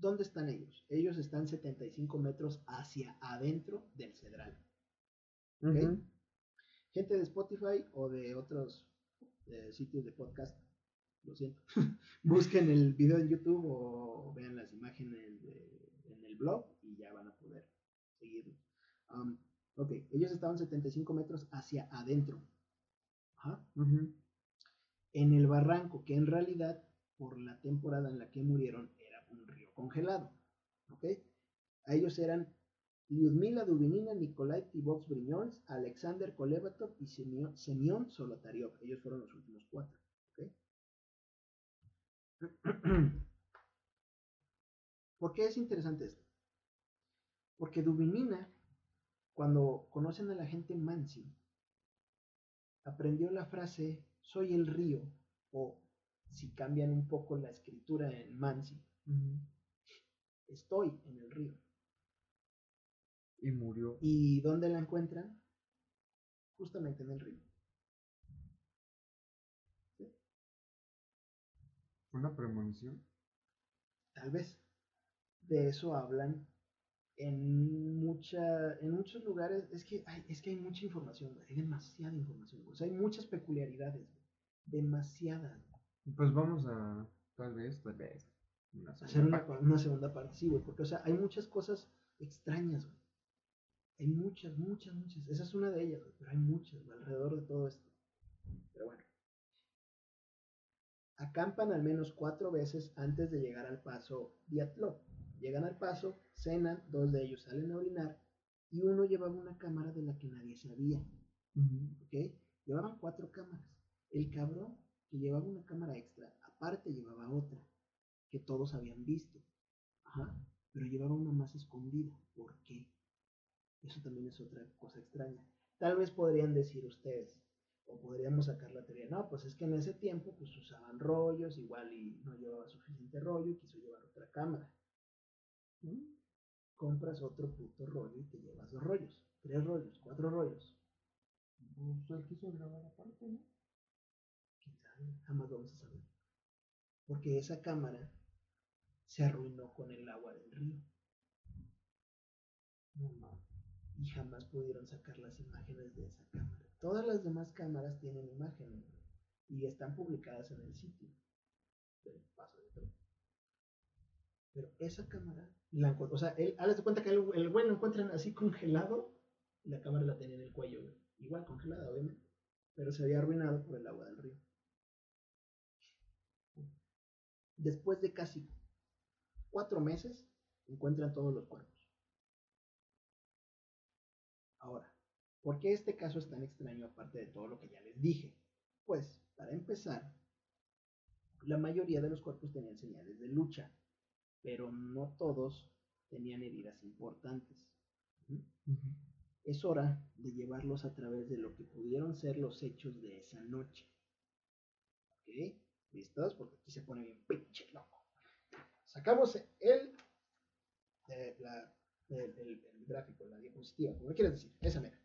¿Dónde están ellos? Ellos están 75 metros hacia adentro del cedral. Gente de Spotify o de otros eh, sitios de podcast, lo siento, busquen el video en YouTube o vean las imágenes en el blog y ya van a poder seguirlo. Um, ok, ellos estaban 75 metros hacia adentro. En el barranco, que en realidad, por la temporada en la que murieron, congelado. ¿Ok? A ellos eran Lyudmila Dubinina, Nikolai Tibox Brignoles, Alexander Kolevatov y Semyon Solotariov. Ellos fueron los últimos cuatro. ¿Ok? ¿Por qué es interesante esto? Porque Dubinina, cuando conocen a la gente Mansi, aprendió la frase soy el río, o si cambian un poco la escritura en Mansi, estoy en el río. Y murió. ¿Y dónde la encuentran? Justamente en el río. ¿Fue una premonición? Tal vez. De eso hablan en mucha, en muchos lugares. Es que hay, es que hay mucha información, hay demasiada información. O sea, hay muchas peculiaridades, demasiadas. Pues vamos a, tal vez, tal vez, hacer una, segunda parte, sí, güey, porque, o sea, hay muchas cosas extrañas, güey. Hay muchas, muchas, muchas. Esa es una de ellas, güey, pero hay muchas, alrededor de todo esto. Pero bueno, Acampan al menos cuatro veces antes de llegar al paso Diatlov. Llegan al paso, cenan, dos de ellos salen a orinar y uno llevaba una cámara de la que nadie sabía. ¿Ok? Llevaban cuatro cámaras. El cabrón que llevaba una cámara extra, aparte llevaba otra, que todos habían visto. Ajá. Pero llevaba una más escondida. ¿Por qué? Eso también es otra cosa extraña. Tal vez podrían decir ustedes, o podríamos sacar la teoría, no, pues es que en ese tiempo pues usaban rollos, igual y no llevaba suficiente rollo y quiso llevar otra cámara. ¿Mm? Compras otro puto rollo y te llevas dos rollos, tres rollos, cuatro rollos. Pues quiso grabar aparte, ¿no? ¿Quién sabe? Jamás vamos a saber. Porque esa cámara se arruinó con el agua del río. Y jamás pudieron sacar las imágenes de esa cámara. Todas las demás cámaras tienen imágenes y están publicadas en el sitio Pero esa cámara, la, o sea, él, de cuenta que el, el, güey lo encuentran así congelado la cámara la tenía en el cuello, igual congelada, obviamente, pero se había arruinado por el agua del río. Después de casi cuatro meses, encuentran todos los cuerpos. Ahora, ¿Por qué este caso es tan extraño aparte de todo lo que ya les dije? Pues, para empezar, la mayoría de los cuerpos tenían señales de lucha, pero no todos tenían heridas importantes. Es hora de llevarlos a través de lo que pudieron ser los hechos de esa noche. ¿Ok? ¿Listos? Porque aquí se pone bien pinche loco. Sacamos el, eh, el, gráfico, la diapositiva, como quieres decir, esa mera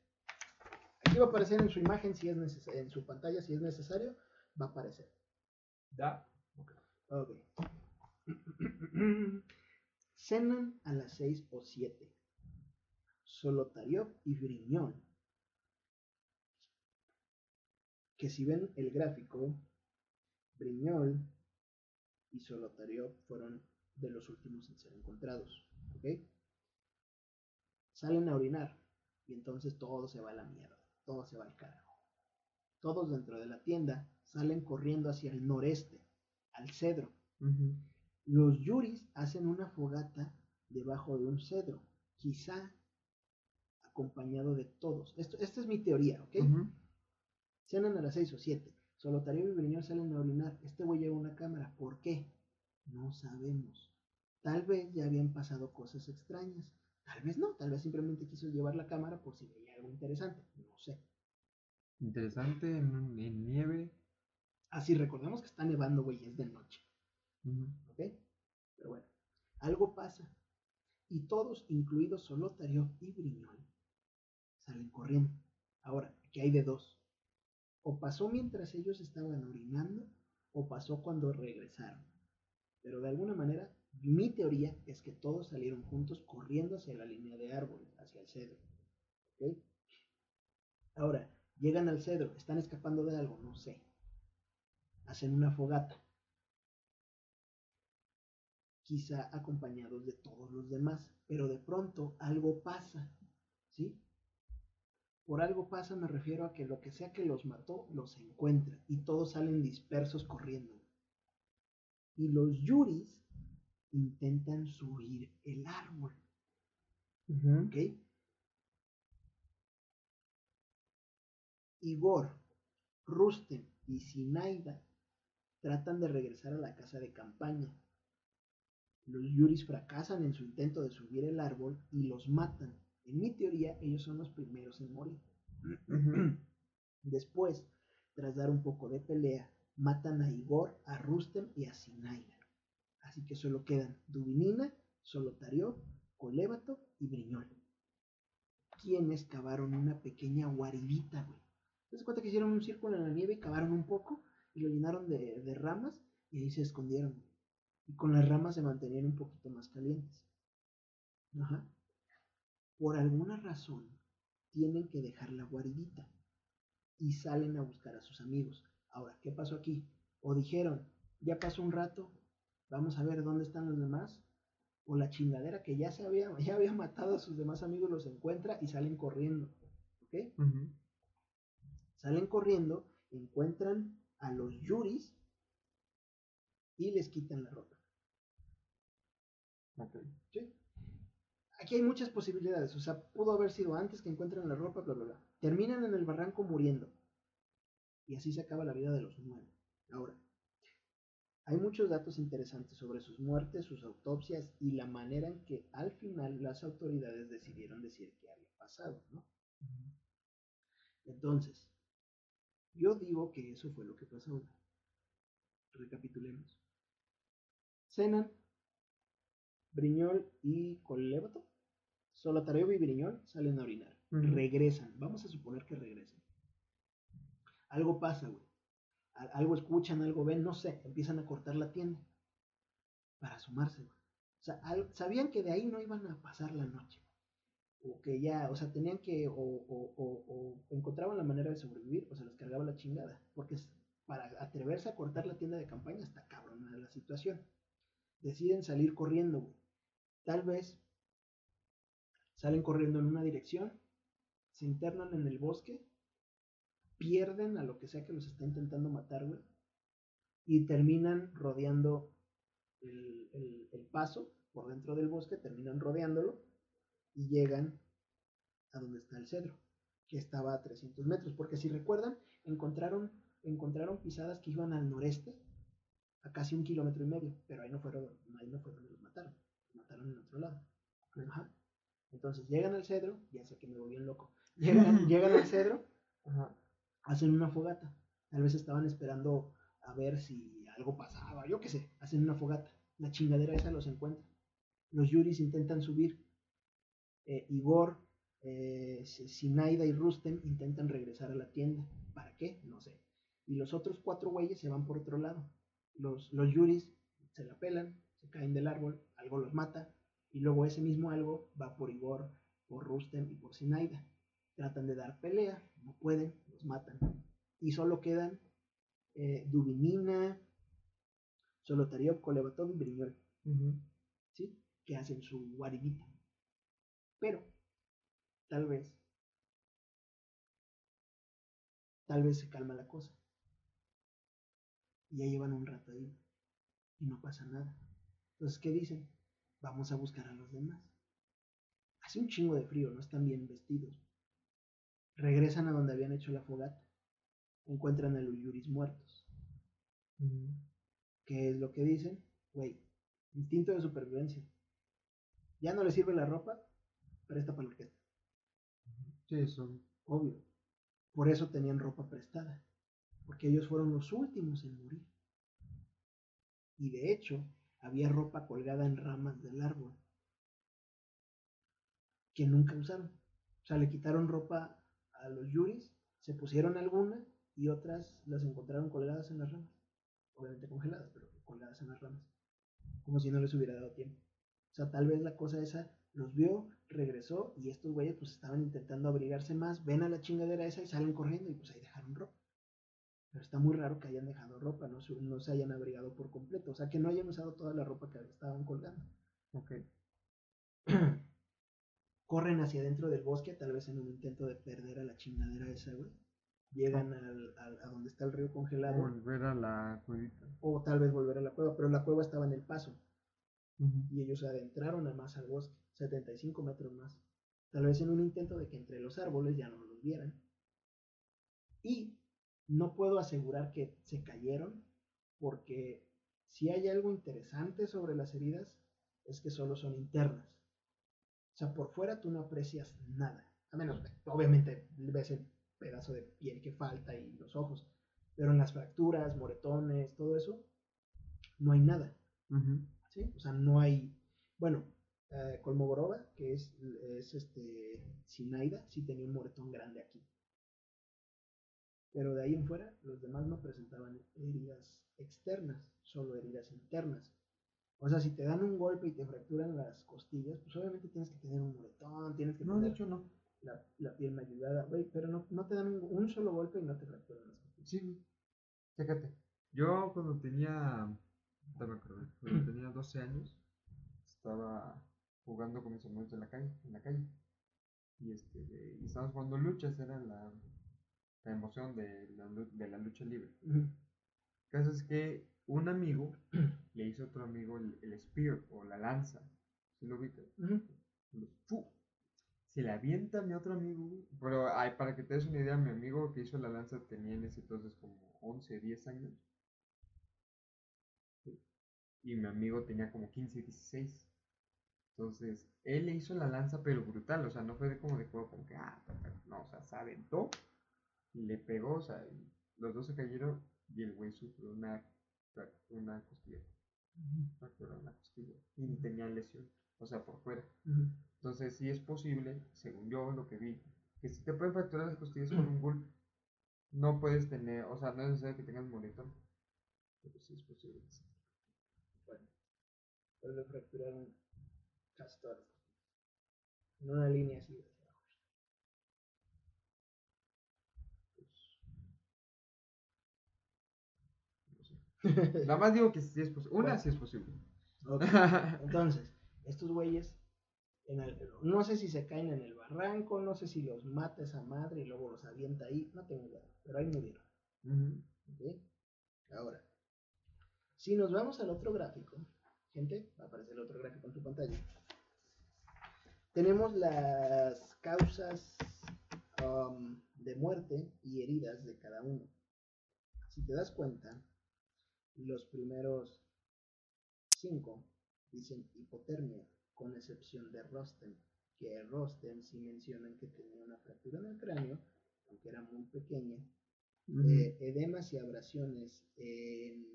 va a aparecer en su imagen si es necesario, en su pantalla si es necesario, va a aparecer. ¿Da? Ok. Cenan a las 6 o 7. Solotariov y Briñón. Que si ven el gráfico, Briñol y Solotariov fueron de los últimos en ser encontrados. ¿Ok? Salen a orinar y entonces todo se va a la mierda todo se va al carajo. Todos dentro de la tienda salen corriendo hacia el noreste, al cedro. Los yuris hacen una fogata debajo de un cedro, quizá acompañado de todos. Esto, esta es mi teoría, ¿ok? Cenan a las seis o siete. Solotario y Briñol salen a orinar. Este güey lleva una cámara. ¿Por qué? No sabemos. Tal vez ya habían pasado cosas extrañas. Tal vez no, tal vez simplemente quiso llevar la cámara por si veía algo interesante, no sé. Interesante en, nieve. Así, recordemos que está nevando, güey, es de noche. ¿Ok? Pero bueno, algo pasa. Y todos, incluidos Solotario y Briñol, salen corriendo. Ahora, ¿qué hay de dos? O pasó mientras ellos estaban orinando, o pasó cuando regresaron. Pero de alguna manera mi teoría es que todos salieron juntos corriendo hacia la línea de árboles, hacia el cedro. Ahora, llegan al cedro, están escapando de algo, no sé. Hacen una fogata. Quizá acompañados de todos los demás, pero de pronto algo pasa. ¿Sí? Por algo pasa me refiero a que lo que sea que los mató los encuentra y todos salen dispersos corriendo. Y los yuris intentan subir el árbol. ¿Ok? Igor, Rustem y Sinaida tratan de regresar a la casa de campaña. Los Yuris fracasan en su intento de subir el árbol y los matan. En mi teoría, ellos son los primeros en morir. Después, tras dar un poco de pelea, matan a Igor, a Rustem y a Sinaida. Así que solo quedan Dubinina, Solotario, Colébato y Briñol. Quienes cavaron una pequeña guaridita, güey. ¿Te das cuenta que hicieron un círculo en la nieve y cavaron un poco y lo llenaron de, ramas y ahí se escondieron, Y con las ramas se mantenían un poquito más calientes. Ajá. Por alguna razón tienen que dejar la guaridita y salen a buscar a sus amigos. Ahora, ¿qué pasó aquí? O dijeron, ya pasó un rato, vamos a ver dónde están los demás. O la chingadera que ya se había, ya había matado a sus demás amigos los encuentra y salen corriendo. ¿Ok? Salen corriendo, encuentran a los yuris y les quitan la ropa. Ok. ¿Sí? Aquí hay muchas posibilidades. O sea, pudo haber sido antes que encuentren la ropa, bla, bla, bla. Terminan en el barranco muriendo. Y así se acaba la vida de los nueve. Ahora, hay muchos datos interesantes sobre sus muertes, sus autopsias y la manera en que al final las autoridades decidieron decir qué había pasado, ¿no? Entonces, yo digo que eso fue lo que pasó. Recapitulemos. Cenan, Briñol y Colébato, Solotarev y Briñol salen a orinar. Regresan. Vamos a suponer que regresen. Algo pasa, güey. Al- Algo escuchan, algo ven, no sé. Empiezan a cortar la tienda para sumarse, güey. O sea, sabían que de ahí no iban a pasar la noche. O que ya, o sea, tenían que, o, o- encontraban la manera de sobrevivir, o se les cargaba la chingada. Porque para atreverse a cortar la tienda de campaña está cabrona la situación. Deciden salir corriendo, güey. Tal vez salen corriendo en una dirección, se internan en el bosque, pierden a lo que sea que los está intentando matar, güey, y terminan rodeando el, el- el paso por dentro del bosque, terminan rodeándolo y llegan a donde está el cedro, que estaba a 300 metros, porque si recuerdan, encontraron, encontraron pisadas que iban al noreste, a casi un kilómetro y medio, pero ahí no fueron, ahí no fue donde los mataron, los mataron en otro lado. Ajá. Entonces llegan al cedro, ya sé que me volví loco, llegan, llegan al cedro, Ajá. Hacen una fogata. Tal vez estaban esperando a ver si algo pasaba, yo qué sé, hacen una fogata. La chingadera esa los encuentra. Los Yuris intentan subir. Eh, Igor, eh, Sinaida y Rustem intentan regresar a la tienda. ¿Para qué? No sé. Y los otros cuatro güeyes se van por otro lado. Los, los Yuris se la pelan, se caen del árbol, algo los mata. Y luego ese mismo algo va por Igor, por Rustem y por Sinaida tratan de dar pelea, no pueden, matan. Y solo quedan eh, Dubinina, Solotariov, Kolevatov y Briñol, Ujú. ¿sí? Que hacen su guaridita. Pero, tal vez, tal vez se calma la cosa. Y ya llevan un rato ahí y no pasa nada. Entonces, ¿qué dicen? Vamos a buscar a los demás. Hace un chingo de frío, no están bien vestidos. Regresan a donde habían hecho la fogata. Encuentran a los yuris muertos. ¿Qué es lo que dicen? Güey, instinto de supervivencia. Ya no le sirve la ropa, presta para la orquesta. Sí, eso. Obvio. Por eso tenían ropa prestada. Porque ellos fueron los últimos en morir. Y de hecho, había ropa colgada en ramas del árbol. Que nunca usaron. O sea, le quitaron ropa a los yuris, se pusieron alguna y otras las encontraron colgadas en las ramas. Obviamente congeladas, pero colgadas en las ramas. Como si no les hubiera dado tiempo. O sea, tal vez la cosa esa los vio, regresó y estos güeyes pues estaban intentando abrigarse más, ven a la chingadera esa y salen corriendo y pues ahí dejaron ropa. Pero está muy raro que hayan dejado ropa, no, se- no se hayan abrigado por completo, o sea que no hayan usado toda la ropa que estaban colgando. Ok. Corren hacia adentro del bosque, tal vez en un intento de perder a la chingadera esa, güey. Llegan al, al- a donde está el río congelado, Volver a la cuevita. o tal vez volver a la cueva, pero la cueva estaba en el paso. Y ellos adentraron a más al bosque, 75 metros más, tal vez en un intento de que entre los árboles ya no los vieran. Y no puedo asegurar que se cayeron, porque si hay algo interesante sobre las heridas, es que solo son internas. O sea, por fuera tú no aprecias nada, a menos, obviamente, ves el pedazo de piel que falta y los ojos, pero en las fracturas, moretones, todo eso, no hay nada. ¿sí? O sea, no hay, bueno, eh, Kolmogorova, que es, es este, Sinaida, sí tenía un moretón grande aquí. Pero de ahí en fuera, los demás no presentaban heridas externas, solo heridas internas. O sea, si te dan un golpe y te fracturan las costillas, pues obviamente tienes que tener un moretón, tienes que No, de tener hecho no. la, la piel mayugada, güey, pero no, no te dan un, un solo golpe y no te fracturan las costillas. Sí, chécate. Yo cuando tenía, ya me acordé, cuando tenía 12 años, estaba jugando con mis amigos de la calle, en la calle. Y este, y estábamos jugando luchas, era la, la emoción de la, de la lucha libre. El caso es que un amigo le hizo a otro amigo el, el spear o la lanza. ¿Sí lo viste? ¡Fu! Se la avienta a mi otro amigo. Pero ay, para que te des una idea, mi amigo que hizo la lanza tenía en ese entonces como 11, 10 años. Sí. Y mi amigo tenía como 15, 16. Entonces, él le hizo la lanza, pero brutal. O sea, no fue de como de juego, como que, ah, no, o sea, se aventó y le pegó. O sea, los dos se cayeron y el güey sufrió una, una costilla. Fracturó una costilla. Y ni tenía lesión, o sea, por fuera. Entonces, sí es posible, según yo lo que vi, que si te pueden fracturar las costillas con un golpe, no puedes tener, o sea, no es necesario que tengas moretón. Pero sí es posible. sí. Bueno, pero le fracturaron casi todas las costillas. En una línea así. hacia abajo. No sé. Nada más digo que sí es posible. Una Bueno. sí es posible. Ok, Entonces, estos güeyes, en el- no sé si se caen en el barranco, no sé si los mata esa madre y luego los avienta ahí, no tengo idea, pero ahí murieron. ¿ok? Ahora, si nos vamos al otro gráfico, gente, va a aparecer el otro gráfico en tu pantalla. Tenemos las causas um, de muerte y heridas de cada uno. Si te das cuenta, los primeros cinco dicen hipotermia, con excepción de Rosten, que Rosten sí mencionan que tenía una fractura en el cráneo, aunque era muy pequeña, eh, edemas y abrasiones en,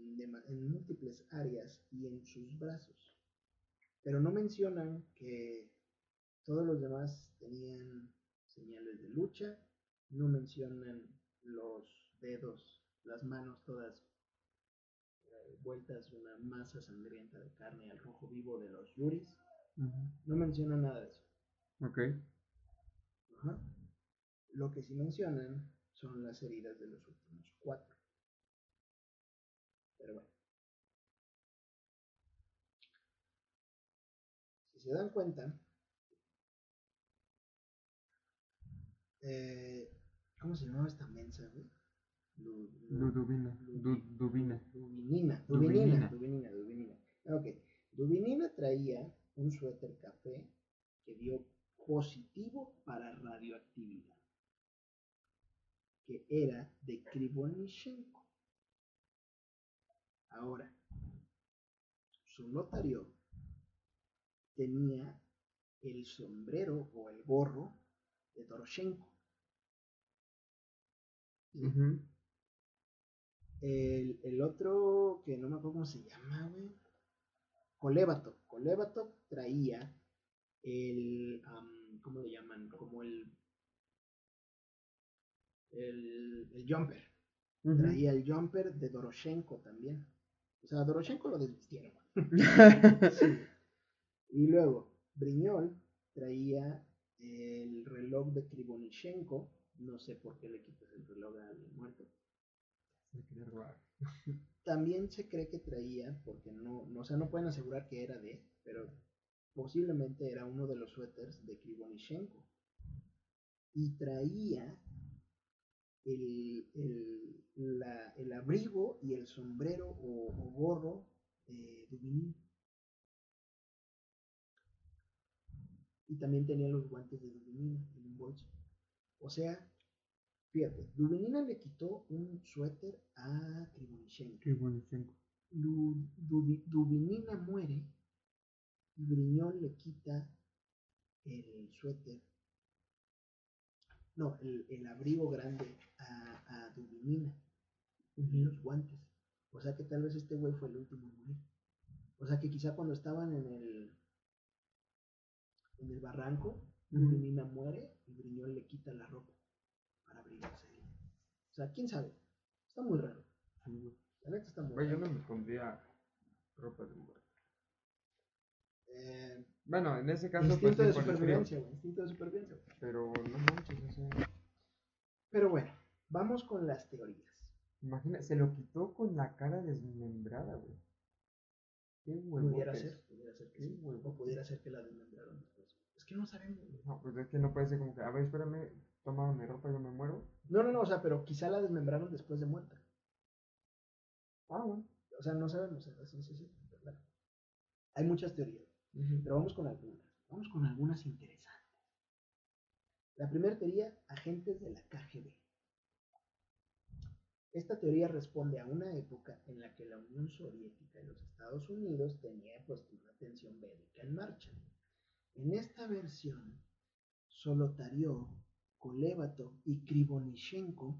múltiples áreas y en sus brazos. Pero no mencionan que todos los demás tenían señales de lucha, no mencionan los dedos, las manos todas vueltas una masa sangrienta de carne al rojo vivo de los yuris. No mencionan nada de eso. Ok. Ajá. Lo que sí mencionan son las heridas de los últimos cuatro. Pero bueno. Si se dan cuenta, eh, ¿cómo se llamaba esta mensa, güey? Lu- lu- Ludovina. Lu- Du- Dubina. Dubinina, Dubinina. Dubinina, Dubinina, Dubinina. Ok, Dubinina traía un suéter café que dio positivo para radioactividad, que era de Krivonishenko. Ahora, su notario tenía el sombrero o el gorro de Doroshenko. El, el otro, que no me acuerdo cómo se llama, güey. Kolevatov. Kolevatov traía el. am, ¿Cómo le llaman? Como el. El, el jumper. Traía el jumper de Doroshenko también. O sea, a Doroshenko lo desvistieron. Sí. Y luego, Briñol traía el reloj de Krivonishenko. No sé por qué le quitas el reloj al muerto. También se cree que traía, porque no, no, o sea, no pueden asegurar que era de, pero posiblemente era uno de los suéteres de Krivonishenko. Y traía el, el, la- el abrigo y el sombrero o, gorro de Dubinin. Y también tenía los guantes de Dubinina en un bolso. O sea, fíjate, Dubinina le quitó un suéter a. Lu- Dubi- Dubinina muere y Briñón le quita el suéter, no, el, el abrigo grande a, a Dubinina y los guantes. O sea que tal vez este güey fue el último en morir. O sea que quizá cuando estaban en el en el barranco. Dubinina muere y Briñón le quita la ropa O sea, quién sabe. Está muy raro. La neta está muy Güey, yo raro. no me pondría ropa de lugar. Eh, Bueno, en ese caso, pues instinto de supervivencia, güey. Instinto de supervivencia. güey. Pero no manches, o sea. Pero bueno, vamos con las teorías. Imagina, se lo quitó con la cara desmembrada, güey. Qué huevo. Pudiera ser, pudiera ser que sí. O pudiera ser que la desmembraron después. Es que no sabemos. güey. No, pues es que no ser como que, a ver, espérame, toma mi ropa, yo me muero. No, no, no, o sea, pero quizá la desmembraron después de muerta. Ah, bueno. O sea, no sabemos la ciencia cierta, ¿verdad? Hay muchas teorías, pero vamos con algunas. Vamos con algunas interesantes. La primera teoría, agentes de la KGB. Esta teoría responde a una época en la que la Unión Soviética y los Estados Unidos tenían pues una tensión bélica en marcha. En esta versión, Solotaryov, Kolevatov y Krivonishenko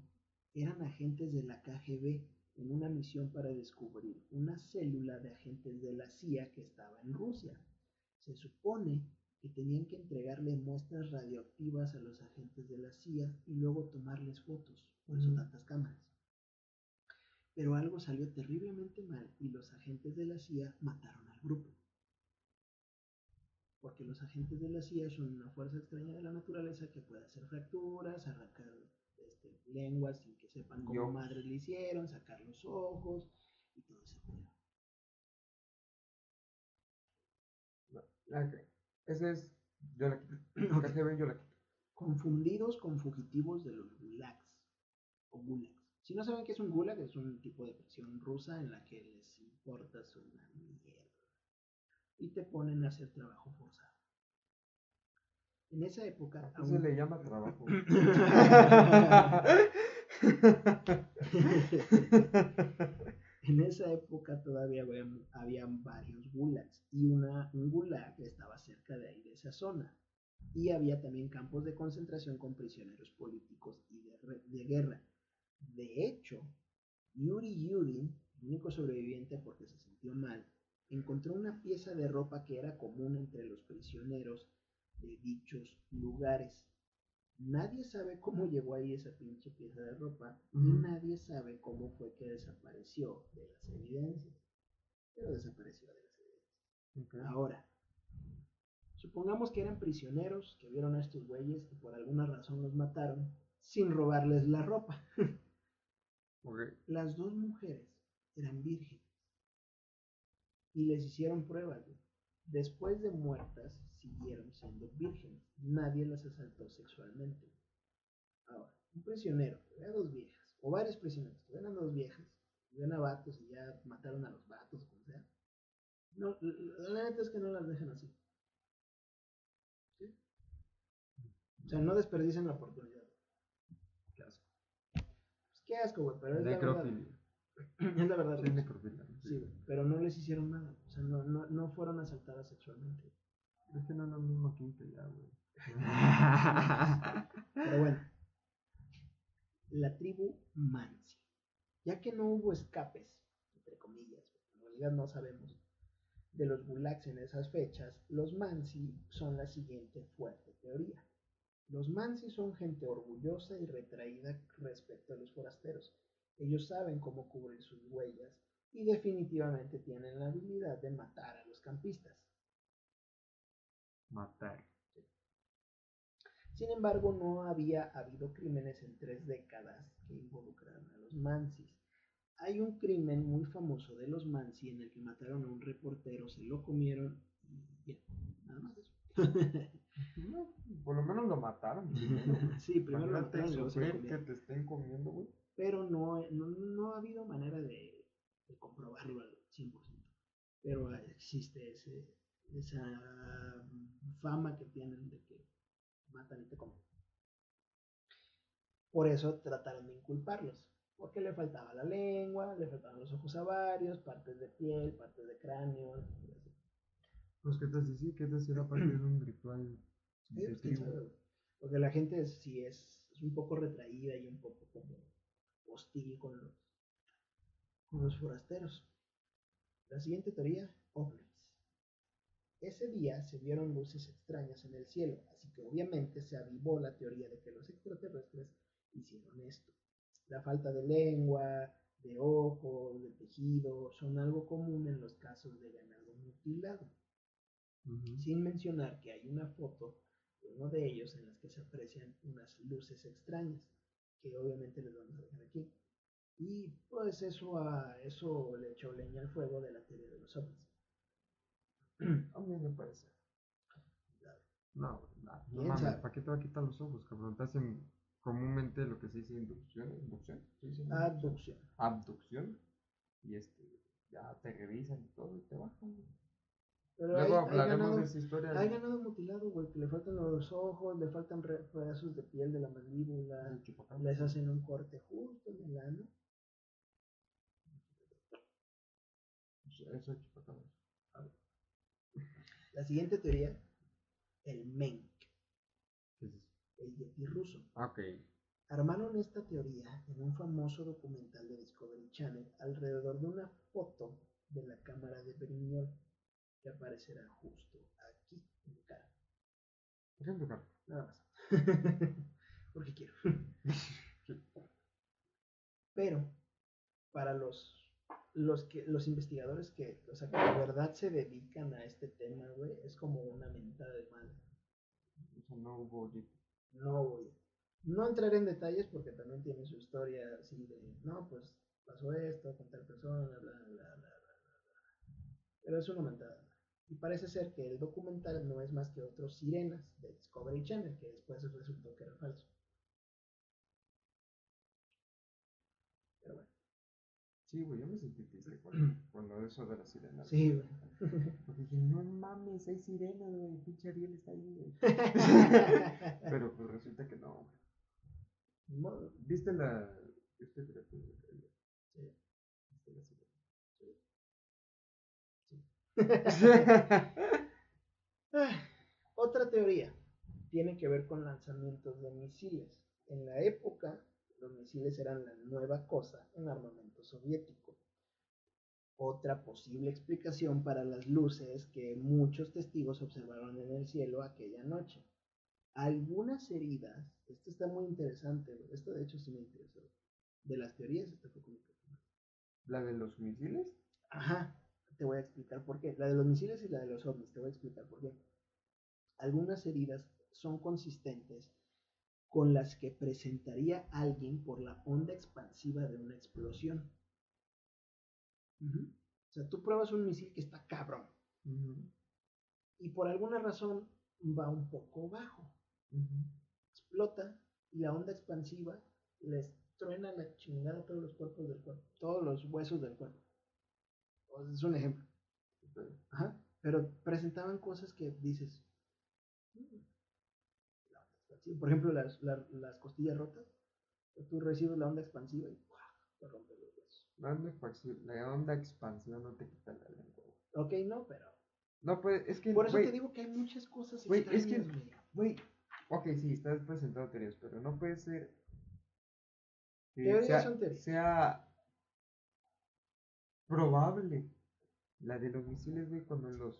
eran agentes de la KGB en una misión para descubrir una célula de agentes de la CIA que estaba en Rusia. Se supone que tenían que entregarle muestras radioactivas a los agentes de la CIA y luego tomarles fotos, por eso tantas cámaras. Pero algo salió terriblemente mal y los agentes de la CIA mataron al grupo. Porque los agentes de la CIA son una fuerza extraña de la naturaleza que puede hacer fracturas, arrancar este, lenguas sin que sepan cómo madres le hicieron, sacar los ojos y todo ese tema. Ese es. Yo la quito. KGB yo la quito. Confundidos con fugitivos de los gulags o gulags. Si no saben qué es un gulag, es un tipo de prisión rusa en la que les importas una mierda. Y te ponen a hacer trabajo forzado. En esa época. ¿A se le llama trabajo? en esa época todavía había, varios gulags y una, un gulag estaba cerca de ahí, de esa zona. Y había también campos de concentración con prisioneros políticos y de guerra. De hecho, Yuri el único sobreviviente porque se sintió mal, encontró una pieza de ropa que era común entre los prisioneros de dichos lugares. Nadie sabe cómo llegó ahí esa pinche pieza de ropa y nadie sabe cómo fue que desapareció de las evidencias. Pero desapareció de las evidencias. Ahora, supongamos que eran prisioneros que vieron a estos güeyes y por alguna razón los mataron sin robarles la ropa. Las dos mujeres eran vírgenes y les hicieron pruebas. Después de muertas, siguieron siendo vírgenes. Nadie las asaltó sexualmente. Ahora, un prisionero que ve a dos viejas, o varios prisioneros que ven a dos viejas, y ven a vatos y ya mataron a los vatos, como sea. No, la neta es que no las dejan así. O sea, no desperdicen la oportunidad qué asco, güey, pero es la verdad. Es la verdad. Sí, necrofilia. Sí, pero no les hicieron nada. O sea, no, no, no fueron asaltadas sexualmente. Es que no es lo mismo que ya, güey. pero bueno. La tribu Mansi. Ya que no hubo escapes, entre comillas, en realidad no sabemos, de los Gulags en esas fechas, los Mansi son la siguiente fuerte teoría. Los Mansi son gente orgullosa y retraída respecto a los forasteros. Ellos saben cómo cubrir sus huellas y definitivamente tienen la habilidad de matar a los campistas. Matar. Sin embargo, no había habido crímenes en tres décadas que involucraran a los Mansis. Hay un crimen muy famoso de los Mansi en el que mataron a un reportero, se lo comieron y ya, nada más eso. por lo menos lo mataron. sí, primero lo mataron. que te estén comiendo, güey. Pero no, no, no, ha habido manera de, de comprobarlo al 100%. Pero existe ese, esa fama que tienen de que matan y te comen. Por eso trataron de inculparlos. Porque le faltaba la lengua, le faltaban los ojos a varios, partes de piel, partes de cráneo, pues que te sí, que te era parte de un ritual. porque la gente sí es, es, un poco retraída y un poco como hostil con los, con los forasteros. La siguiente teoría, ovnis. Ese día se vieron luces extrañas en el cielo, así que obviamente se avivó la teoría de que los extraterrestres hicieron esto. La falta de lengua, de ojos, de tejido, son algo común en los casos de ganado mutilado. Sin mencionar que hay una foto de uno de ellos en las que se aprecian unas luces extrañas, que obviamente les vamos a dejar aquí. Y pues eso, a, eso le echó leña al fuego de la teoría de los ovnis. a mí me parece. No, no, no mames, ¿para qué te va a quitar los ojos, cabrón? Te hacen comúnmente lo que se dice inducción, inducción, Abducción. Abducción. Y este, ya te revisan y todo y te bajan. Pero Luego hay, hay hablaremos ganado, de esa historia. hay ganado mutilado, güey, que le faltan los ojos, le faltan pedazos de piel de la mandíbula, les hacen un corte justo en el ano. La siguiente teoría, el Menk, ¿Qué es eso? el yeti ruso. Ah, Ok. Armaron esta teoría en un famoso documental de Discovery Channel alrededor de una foto de la cámara de Brignol que aparecerá justo aquí en mi cara. ¿Por qué en tu cara? Nada más. Porque quiero. Pero para los los que los investigadores que, o sea, que de verdad se dedican a este tema, güey, es como una mentada de madre. O sea, no hubo. No voy. No entraré en detalles porque también tiene su historia así de, no, pues pasó esto con tal persona, bla, bla, bla, bla, bla, bla. Pero es una mentada. Y parece ser que el documental no es más que otros sirenas de Discovery Channel, que después resultó que era falso. Sí, güey, yo me sentí triste cuando, cuando eso de la sirena. Sí, güey. Porque dije, no mames, hay sirena, güey. Pinche Ariel está ahí, güey. Pero pues resulta que no, güey. ¿Viste la. ¿Viste criatura? Sí. ¿Viste la sirena? Ah, Otra teoría tiene que ver con lanzamientos de misiles. En la época, los misiles eran la nueva cosa en armamento soviético. Otra posible explicación para las luces que muchos testigos observaron en el cielo aquella noche. Algunas heridas, esto está muy interesante, esto de hecho sí me interesó. De las teorías, esto fue como que... ¿La de los misiles? Ajá, te voy a explicar por qué. La de los misiles y la de los ovnis, te voy a explicar por qué. Algunas heridas son consistentes con las que presentaría alguien por la onda expansiva de una explosión. O sea, tú pruebas un misil que está cabrón y por alguna razón va un poco bajo. Explota y la onda expansiva les truena la chingada a todos los cuerpos del cuerpo, todos los huesos del cuerpo. O sea, es un ejemplo. Ajá. Pero presentaban cosas que dices. Por ejemplo, las, la- las costillas rotas. Tú recibes la onda expansiva y ¡guau! te rompe los huesos. La onda, expansiva, la onda expansiva no te quita la lengua. Ok, no, pero. No, pues es que. Por eso te digo que hay muchas cosas güey, es que- güey. Ok, sí, estás presentando teorías, pero no puede ser. Que Teorías sea, son teorías. sea probable la de los misiles, güey, cuando los.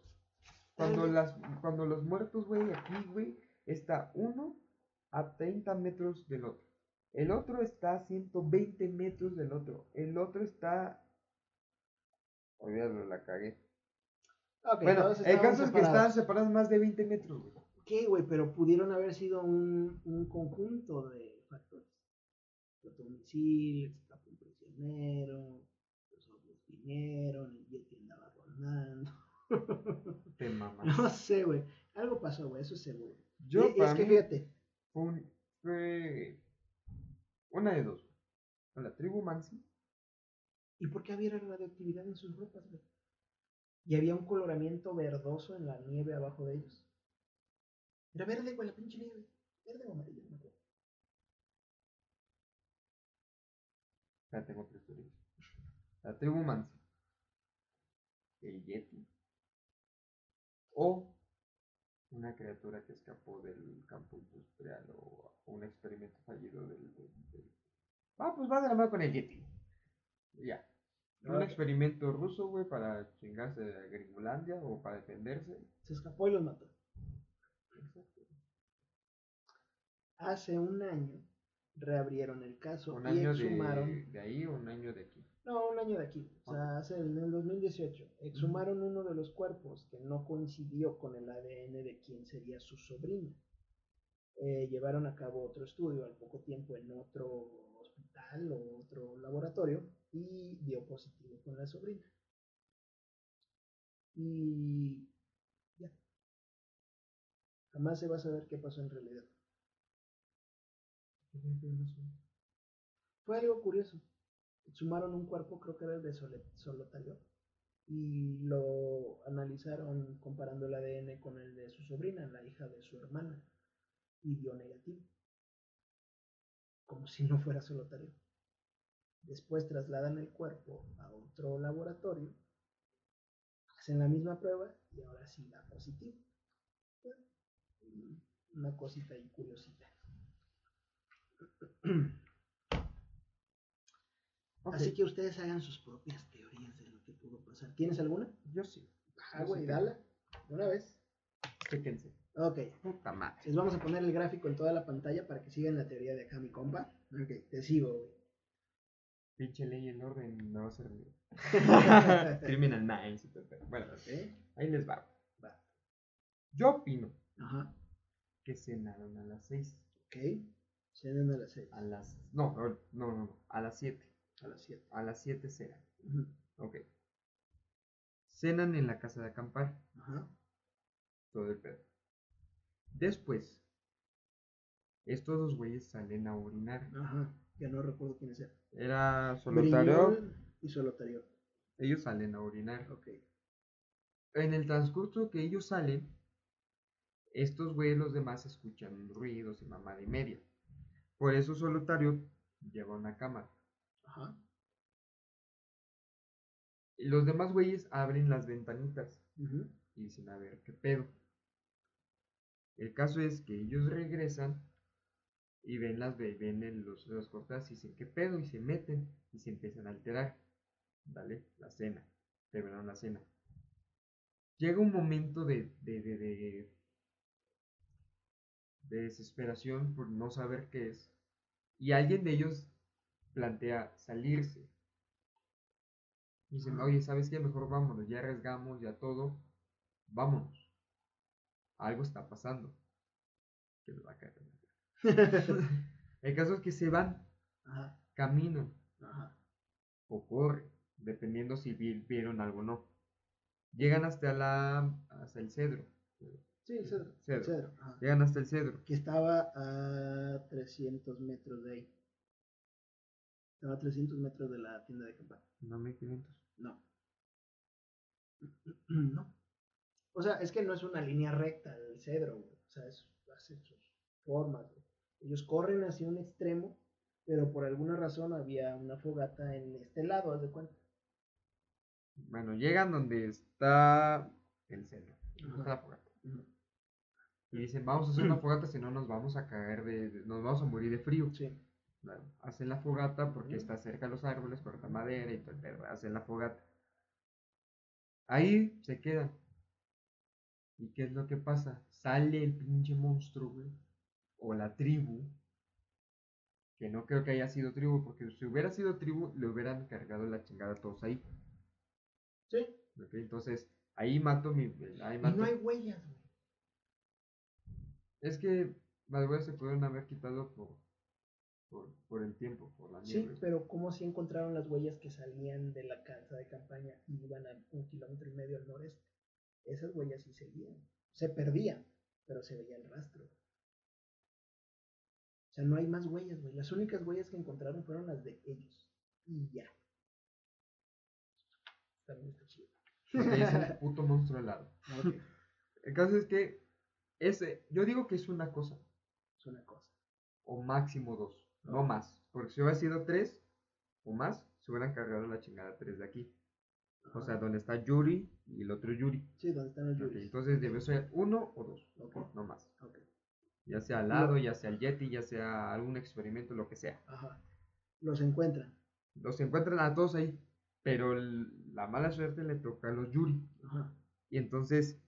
Cuando, las, cuando los muertos, güey, aquí, güey, está uno a 30 metros del otro. El otro está a 120 metros del otro. El otro está. Olvídalo, la cagué. Ok, bueno, el caso es que estaban separados. más de 20 metros, güey. ¿Qué, güey? Pero pudieron haber sido un, un conjunto de factores. Explotó un misil, escapó un prisionero, los ovnis vinieron, el Yeti andaba rondando. Te mamas. no sé, güey. Algo pasó, güey, eso es seguro. Yo, Y- es que fíjate, un- fue una de dos. Con la tribu Mansi. ¿y por qué había radioactividad en sus ropas, güey? Y había un coloramiento verdoso en la nieve abajo de ellos. Era verde, güey, la pinche nieve. Verde o amarillo, no acuerdo. Ya tengo tres teorías. La tribu Mansi. El Yeti. O una criatura que escapó del campo industrial o un experimento fallido del... del- del- Ah, pues va de la mano con el Yeti. Ya. Un experimento ruso, güey, para chingarse a Gringolandia o para defenderse. Se escapó y los mató. Exacto. Hace un año reabrieron el caso Un y año exhumaron. de, de ahí o un año de aquí. No, un año de aquí. O sea, hace en el 2018. Exhumaron uno de los cuerpos que no coincidió con el ADN de quien sería su sobrina. Eh, llevaron a cabo otro estudio al poco tiempo en otro hospital o otro laboratorio y dio positivo con la sobrina. Y ya. Jamás se va a saber qué pasó en realidad. Fue algo curioso. Exhumaron un cuerpo, creo que era el de Solotayo, y lo analizaron comparando el ADN con el de su sobrina, la hija de su hermana, y dio negativo, como si no fuera solotario. Después trasladan el cuerpo a otro laboratorio, hacen la misma prueba y ahora sí da positivo. Una cosita y curiosita. Así que ustedes hagan sus propias teorías de lo que pudo pasar. ¿Tienes alguna? Yo sí. Ah, güey, dala. Una vez. Chéquense. Ok. Puta madre. Les vamos a poner el gráfico en toda la pantalla para que sigan la teoría de acá, mi compa. Ok, te sigo, güey. Pinche ley en orden no va a ser mío. Criminal Minds Bueno, ahí les va. Va. Yo opino Ajá. que cenaron a las 6. Ok. Cenan a las 6. A las. No, no, no, no. A las 7. A las 7. A las 7 cenan. Ujú. Ok. Cenan en la casa de acampar. Ajá. Todo el pedo. Después, estos dos güeyes salen a orinar. Ajá. Ya no recuerdo quiénes eran. Era solitario. Briñol y Solotario. Ellos salen a orinar. Ok. En el transcurso que ellos salen, estos güeyes los demás escuchan ruidos y mamada y media. Por eso Solitario lleva una cámara. Ajá. Y los demás güeyes abren las ventanitas y dicen, a ver, ¿qué pedo? El caso es que ellos regresan y ven las ve- ven los, las cosas y dicen, ¿qué pedo? Y se meten y se empiezan a alterar. Dale, la cena. Terminaron la cena. Llega un momento de, de, de, de, de desesperación por no saber qué es. Y alguien de ellos plantea salirse. Dicen, oye, ¿sabes qué? Mejor vámonos, ya arriesgamos, ya todo. Vámonos. Algo está pasando. Que va a caer. El caso es que se van, Ajá. caminan Ajá. o corren, dependiendo si vi- vieron algo o no. Llegan hasta la hasta el cedro. Sí, el cedro. Cedro. Llegan hasta el cedro. Que estaba a 300 metros de ahí. Estaba a 300 metros de la tienda de campaña. No 1500. No. No. O sea, es que no es una línea recta el cedro, güey. O sea, es, hace sus formas, güey. Ellos corren hacia un extremo, pero por alguna razón había una fogata en este lado, haz de cuenta. Bueno, llegan donde está el cedro. está la Ajá. fogata. Y dicen, vamos a hacer una fogata, si no nos vamos a caer de, de- nos vamos a morir de frío. Sí. Hacen la fogata porque está cerca de los árboles, cortan madera y todo el pedo. Hacen la fogata. Ahí se quedan. ¿Y qué es lo que pasa? Sale el pinche monstruo, güey. O la tribu. Que no creo que haya sido tribu, porque si hubiera sido tribu, le hubieran cargado la chingada a todos ahí. Sí. Entonces, ahí mato mi. Ahí Y no hay huellas, güey. Es que las huellas se pudieron haber quitado por, por, por el tiempo, por la Sí, nieve. pero ¿cómo si encontraron las huellas que salían de la casa de campaña y iban a un kilómetro y medio al noreste? Esas huellas sí seguían. Se perdían, pero se veía el rastro. O sea, no hay más huellas, güey. Las únicas huellas que encontraron fueron las de ellos. Y ya. También está chido. Es el puto monstruo helado. Ok, El caso es que ese, yo digo que es una cosa, es una cosa. o máximo dos, no más. Porque si hubiera sido tres o más, se hubieran cargado la chingada tres de aquí. O sea, donde está Yuri y el otro Yuri. Sí, donde están los Ok, yuris. entonces debe ser uno o dos, Ok. no más. Ya sea al lado, ya sea el Yeti, ya sea algún experimento, lo que sea. Ajá. Los encuentran. Los encuentran a todos ahí, pero el- la mala suerte le toca a los Yuri. Ajá. Y entonces,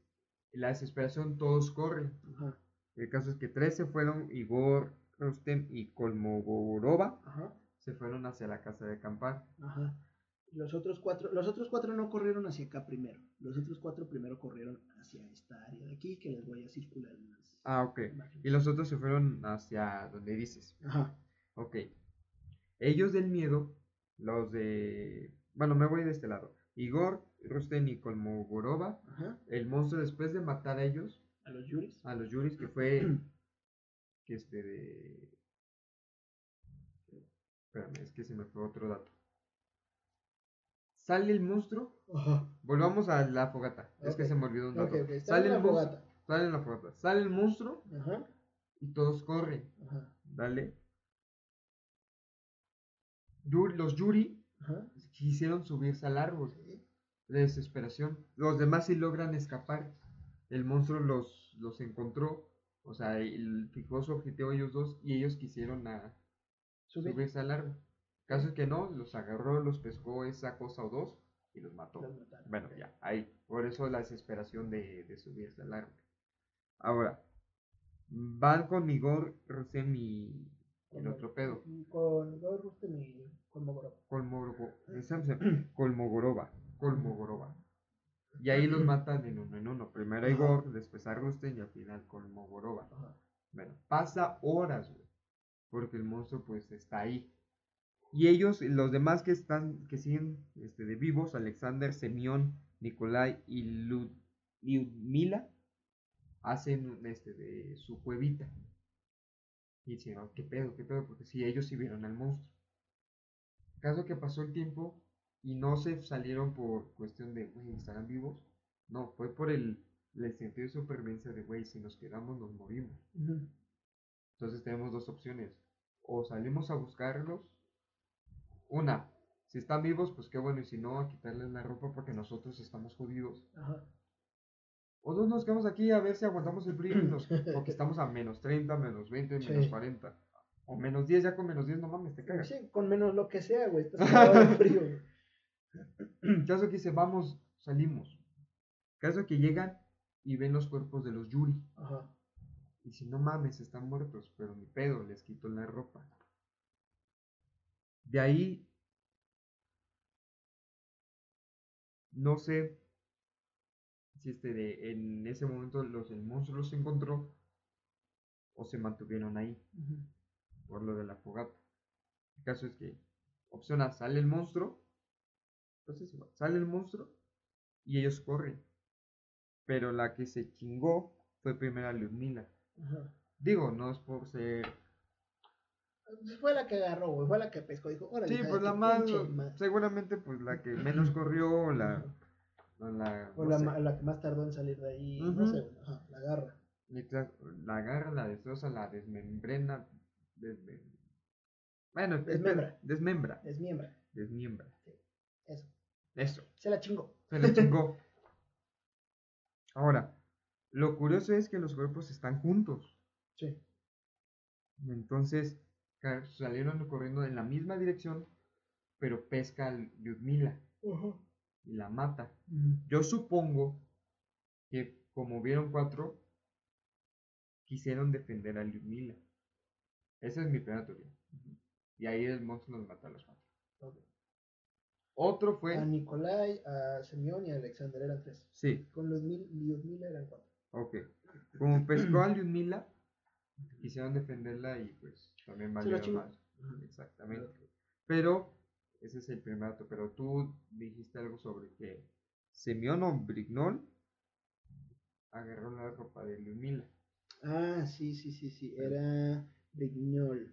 la desesperación, todos corren. Ajá. El caso es que tres se fueron, Igor, Rustem y Kolmogorova Ajá. se fueron hacia la casa de acampar. Ajá. Los otros cuatro, los otros cuatro no corrieron hacia acá primero. Los otros cuatro primero corrieron hacia esta área de aquí, que les voy a circular en las Ah, ok. imágenes. Y los otros se fueron hacia donde dices. Ajá. Ok. Ellos del miedo, los de... Bueno, me voy de este lado. Igor, Rustem y Kolmogorova. Ajá. El monstruo después de matar a ellos, A los Yuris. a los Yuris, que fue... que este de... Espérame, es que se me fue otro dato. Sale el monstruo. Ajá. Volvamos a la fogata. Es que se me olvidó un dato. Sale la el monstruo. fogata. Sale en la fogata. Sale el monstruo Ajá. y todos corren. Ajá. Dale. Los Yuri Ajá. quisieron subirse al árbol. De desesperación. Los demás sí logran escapar. El monstruo los, los encontró. O sea, el, fijó su objetivo ellos dos y ellos quisieron a, Subir. subirse al árbol. Caso es que no, los agarró, los pescó esa cosa o dos y los mató. Los mataron. Bueno, ya, ahí. Por eso la desesperación de, de subirse al árbol. Ahora, van con Igor, Rusem y el otro pedo. Con Gor Rustem y con Mogorov. Colmogoro- Colmogorova. Colmogorova. Y ahí los matan en uno en uno. Primero a. Igor, después a Rusten y al final Colmogorova. Ajá. Bueno, pasa horas, güey. Porque el monstruo pues está ahí. Y ellos, los demás que están, que siguen este, de vivos, Alexander, Semión, Nikolai y Lud- Lyudmila, hacen este, de su cuevita. Y dicen, "Oh, ¿qué pedo? ¿Qué pedo? Porque si ellos sí vieron al monstruo. Caso que pasó el tiempo y no se salieron por cuestión de, güey, ¿estarán vivos? No, fue por el, el sentido de supervivencia de, güey, si nos quedamos nos morimos. Entonces tenemos dos opciones. O salimos a buscarlos. Una, si están vivos, pues qué bueno. Y si no, a quitarles la ropa porque nosotros estamos jodidos. Ajá. O dos nos quedamos aquí a ver si aguantamos el frío. y nos- porque estamos a menos 30, menos 20, menos Sí. 40. O menos 10, ya con menos 10 no mames, te cagas. Sí, con menos lo que sea, güey. Estás frío. Caso que dice, vamos, salimos. Caso que llegan y ven los cuerpos de los Yuri. Ajá. Y si no mames, están muertos, pero ni pedo, les quito la ropa. De ahí, no sé si este de, en ese momento los, el monstruo los encontró o se mantuvieron ahí por lo de la fogata. El caso es que, opción A, sale el monstruo, entonces igual, sale el monstruo y ellos corren. Pero la que se chingó fue primero a. Ajá. Digo, no es por ser. Fue la que agarró, güey. Fue la que pescó. Dijo, órale. Sí, pues la más. Seguramente, pues la que menos corrió, la. La, la, no la, sé, ma- la que más tardó en salir de ahí. No sé. Ajá. La tras- la agarra, la destroza, la desmembrena. desmem- bueno, Desmembra. Desmembra. Es miembra. Desmiembra. Eso. Se la chingó. Se la chingó. Ahora, lo curioso es que los cuerpos están juntos. Sí. Entonces, salieron corriendo en la misma dirección, pero pesca a Lyudmila Ajá. y la mata. Yo supongo que como vieron cuatro, quisieron defender a Lyudmila. Esa es mi primera teoría. Y ahí el monstruo los mata a los cuatro. Otro fue... A Nikolai, a Semyon y a Alexander eran tres. Sí, Con los mil, Lyudmila eran cuatro. ok. Como pescó a Lyudmila, quisieron defenderla y pues también valieron más. Exactamente. Pero, ese es el primer dato. Pero tú dijiste algo sobre que Semyon o Brignol agarró la ropa de Lyudmila. Ah, sí, sí, sí, sí. Era Brignol.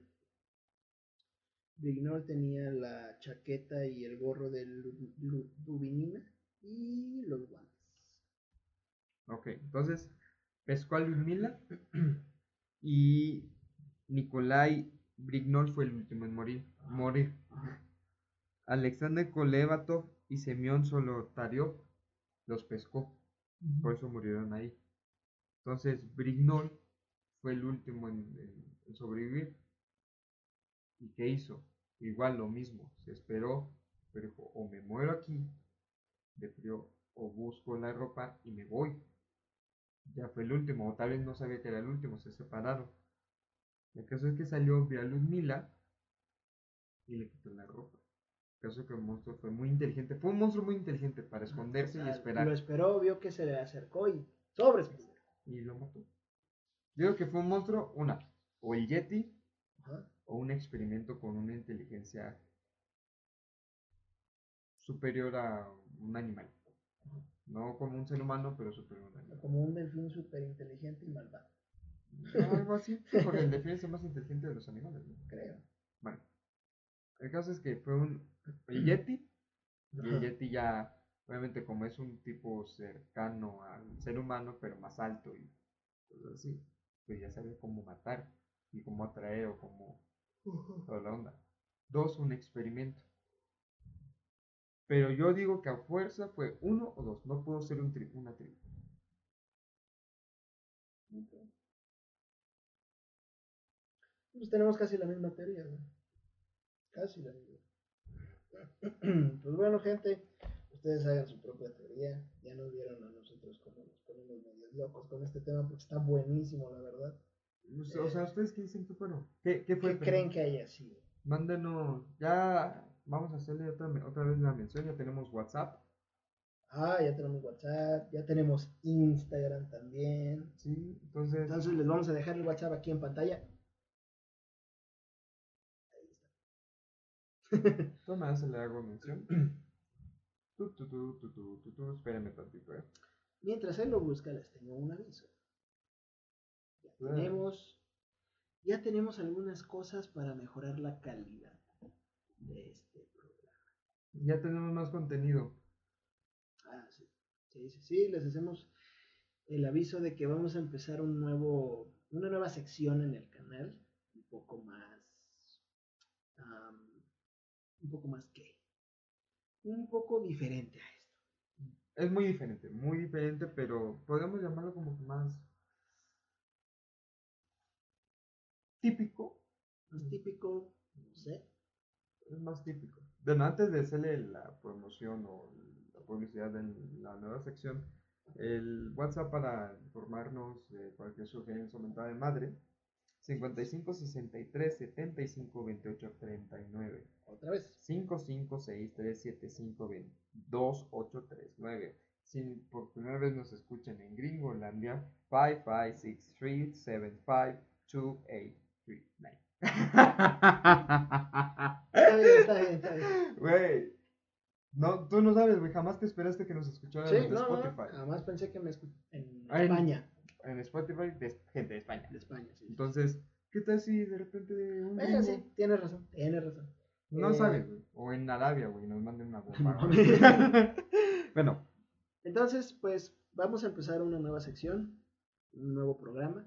Brignol tenía la chaqueta y el gorro de Lu- Lu- Dubinina y los guantes. Ok, entonces pescó a Lyudmila y Nikolai Brignol fue el último en morir. morir. Ajá. Alexander Kolevatov y Semyon Solotariov los pescó, por eso murieron ahí. Entonces Brignol fue el último en, en- en sobrevivir. ¿Y qué hizo? Igual lo mismo, se esperó, pero dijo, o me muero aquí de frío, o busco la ropa y me voy. Ya fue el último, o tal vez no sabía que era el último, se separaron. El caso es que salió, vio a Ludmila y le quitó la ropa. El caso es que el monstruo fue muy inteligente, fue un monstruo muy inteligente para esconderse O y sea, esperar. Lo esperó, vio que se le acercó y sobres. y lo mató. Digo que fue un monstruo, una, o el Yeti, Ajá. O un experimento con una inteligencia superior a un animal. No como un ser humano, pero superior a un animal. Como un delfín súper inteligente y malvado, No, algo así, porque el delfín es el más inteligente de los animales. ¿no? creo. Bueno, el caso es que fue un el Yeti Y el Yeti ya, obviamente como es un tipo cercano al ser humano, pero más alto y cosas así, pues ya sabe cómo matar y cómo atraer o cómo toda la onda. Dos, un experimento. Pero yo digo que a fuerza fue uno o dos, no pudo ser un tri- una tribu. Pues tenemos casi la misma teoría, ¿no? Casi la misma. Pues bueno, gente, ustedes hagan su propia teoría. Ya nos vieron a nosotros como nos ponemos medios locos con este tema porque está buenísimo, la verdad. O sea, o sea, ¿ustedes qué dicen que fueron? ¿Qué, qué fue? ¿Qué creen que haya sido? Mándenos, ya vamos a hacerle otra, otra vez la mención, ya tenemos WhatsApp. Ah, ya tenemos WhatsApp, ya tenemos Instagram también. Sí, entonces, Entonces les vamos a dejar el WhatsApp aquí en pantalla. toma, se le hago mención. Tu, tu, tu, tu, tu, tu, tu, espérenme tantito, eh. Mientras él lo busca, les tengo un aviso. Ya tenemos, ya tenemos algunas cosas para mejorar la calidad de este programa. Ya tenemos más contenido. Ah, sí. Sí, sí, sí, les hacemos el aviso de que vamos a empezar un nuevo, una nueva sección en el canal, un poco más, un poco más que, un poco diferente a esto. Es muy diferente, muy diferente, pero podemos llamarlo como que más típico. Más típico, no sé. Es más típico. Bueno, antes de hacerle la promoción o la publicidad de la nueva sección, el WhatsApp para informarnos de cualquier sugerencia o mentada de madre, 55 63 75 28 39. Otra vez. 5563752839. Si por primera vez nos escuchan en Gringolandia, 5563752839. Está bien, está bien, está bien. Güey, no, tú no sabes, güey, jamás te esperaste que nos escucharan Sí, en no, no, Spotify. jamás pensé que me en en- España. En Spotify de gente de España. De España, sí. Entonces, ¿qué tal si de repente un Eh, gringo- sí, tienes razón, tienes razón. No Eh, sabes, güey. O en Arabia, güey, nos manden una bomba. No. bueno, Entonces, pues vamos a empezar una nueva sección, un nuevo programa.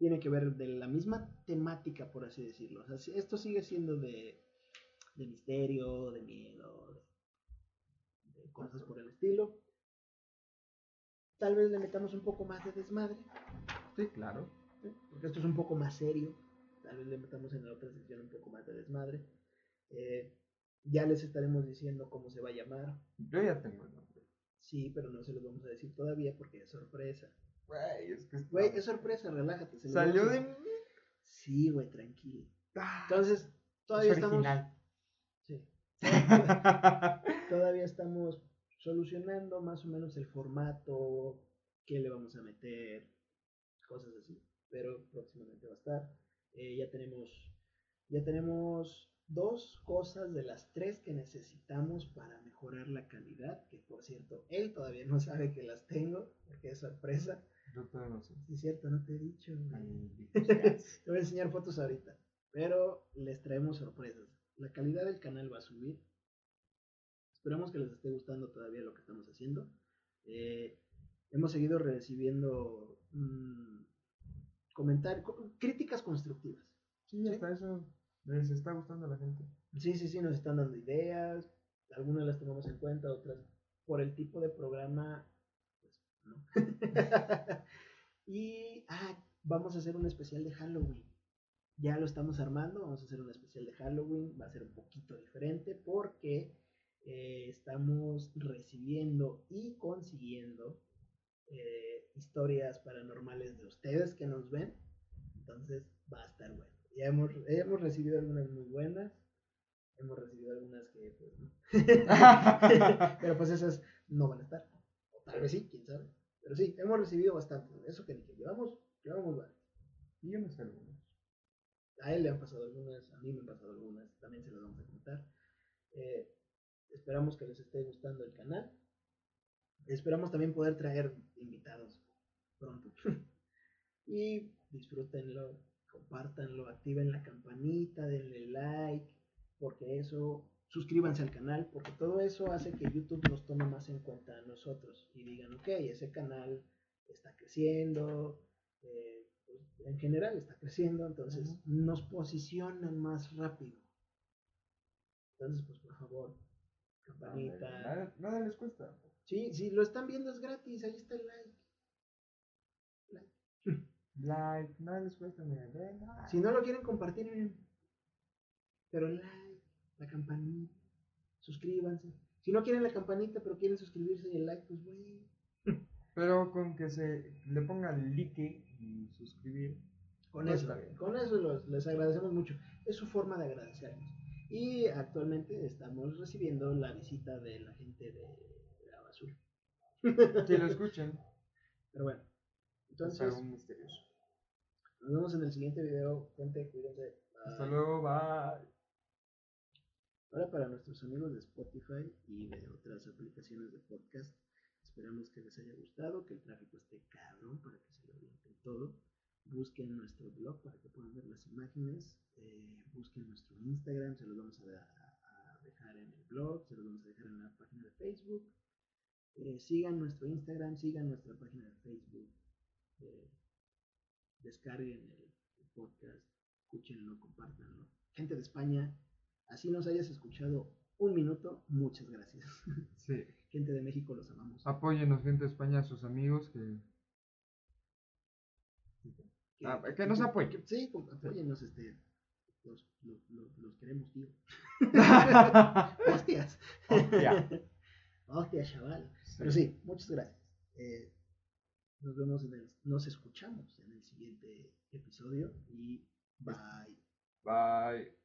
Tiene que ver de la misma temática, por así decirlo. O sea, esto sigue siendo de, de misterio, de miedo, de, de cosas por el estilo. Tal vez le metamos un poco más de desmadre, sí, claro. ¿sí? porque esto es un poco más serio. Tal vez le metamos en la otra sección un poco más de desmadre. Eh, ya les estaremos diciendo cómo se va a llamar. Yo ya tengo el nombre. Sí, pero no se los vamos a decir todavía porque es sorpresa. Güey, es que está- Güey, es sorpresa, relájate. se Salió de mí. Sí, güey, tranquilo. Ah, Entonces, todavía es estamos. Sí. Todavía estamos solucionando más o menos el formato, qué le vamos a meter, cosas así. Pero próximamente va a estar. Eh, ya tenemos. Ya tenemos dos cosas de las tres que necesitamos para mejorar la calidad. Que por cierto, él todavía no sabe que las tengo, porque es sorpresa. Yo todavía no sé. Sí, es cierto, no te he dicho. Te voy a enseñar fotos ahorita. Pero les traemos sorpresas. La calidad del canal va a subir. Esperamos que les esté gustando todavía lo que estamos haciendo. Eh, hemos seguido recibiendo mm, comentarios, co- críticas constructivas. Sí, hasta eso les está gustando a la gente. Sí, sí, sí, nos están dando ideas. Algunas las tomamos en cuenta, otras por el tipo de programa, y ah, vamos a hacer un especial de Halloween. Ya lo estamos armando, vamos a hacer un especial de Halloween, va a ser un poquito diferente porque eh, estamos recibiendo y consiguiendo eh, historias paranormales de ustedes que nos ven. Entonces va a estar bueno. Ya hemos, hemos recibido algunas muy buenas. Hemos recibido algunas que pues no. Pero pues esas no van a estar. Tal vez sí, quién sabe. Pero sí, hemos recibido bastante. Eso que que llevamos, llevamos varias. Y yo me sé algunos. A él le han pasado algunas, a mí me han pasado algunas, también se las vamos a comentar. Eh, esperamos que les esté gustando el canal. Esperamos también poder traer invitados pronto. y disfrútenlo, compártanlo, activen la campanita, denle like, porque eso suscríbanse al canal, porque todo eso hace que YouTube nos tome más en cuenta a nosotros y digan, ok, ese canal está creciendo, eh, pues, en general está creciendo, entonces nos posicionan más rápido. Entonces, pues por favor, campanita. Nada, nada les cuesta. Sí, si lo están viendo es gratis, ahí está el like. Like, like nada les cuesta, miren, ven, ah. Si no lo quieren compartir, miren, pero like, la campanita, suscríbanse. Si no quieren la campanita, pero quieren suscribirse y el like, pues bueno. Pero con que se le pongan like y suscribir. Con pues, eso, con eso los- les agradecemos mucho. Es su forma de agradecernos. Y actualmente estamos recibiendo la visita de la gente de la basura. Que lo escuchen. Pero bueno, es entonces algo misterioso. nos vemos en el siguiente video. Gente, cuídense. Hasta luego, bye. Ahora para nuestros amigos de Spotify y de otras aplicaciones de podcast, esperamos que les haya gustado, que el tráfico esté cabrón para que se lo avienten todo. Busquen nuestro blog para que puedan ver las imágenes. eh, busquen nuestro Instagram, se los vamos a dejar en el blog, se los vamos a dejar en la página de Facebook. Eh, sigan nuestro Instagram, sigan nuestra página de Facebook. eh, descarguen el, el podcast, escúchenlo, compártanlo. Gente de España, así nos hayas escuchado un minuto, muchas gracias. Sí. Gente de México, los amamos. Apóyenos, gente de España, a sus amigos que. Ah, que nos apoyen. Sí, apóyennos, este. Los, los, los, los queremos, tío. Hostias. Hostia. Chaval. Pero sí, muchas gracias. Eh, nos vemos en el, nos escuchamos en el siguiente episodio y bye. Bye.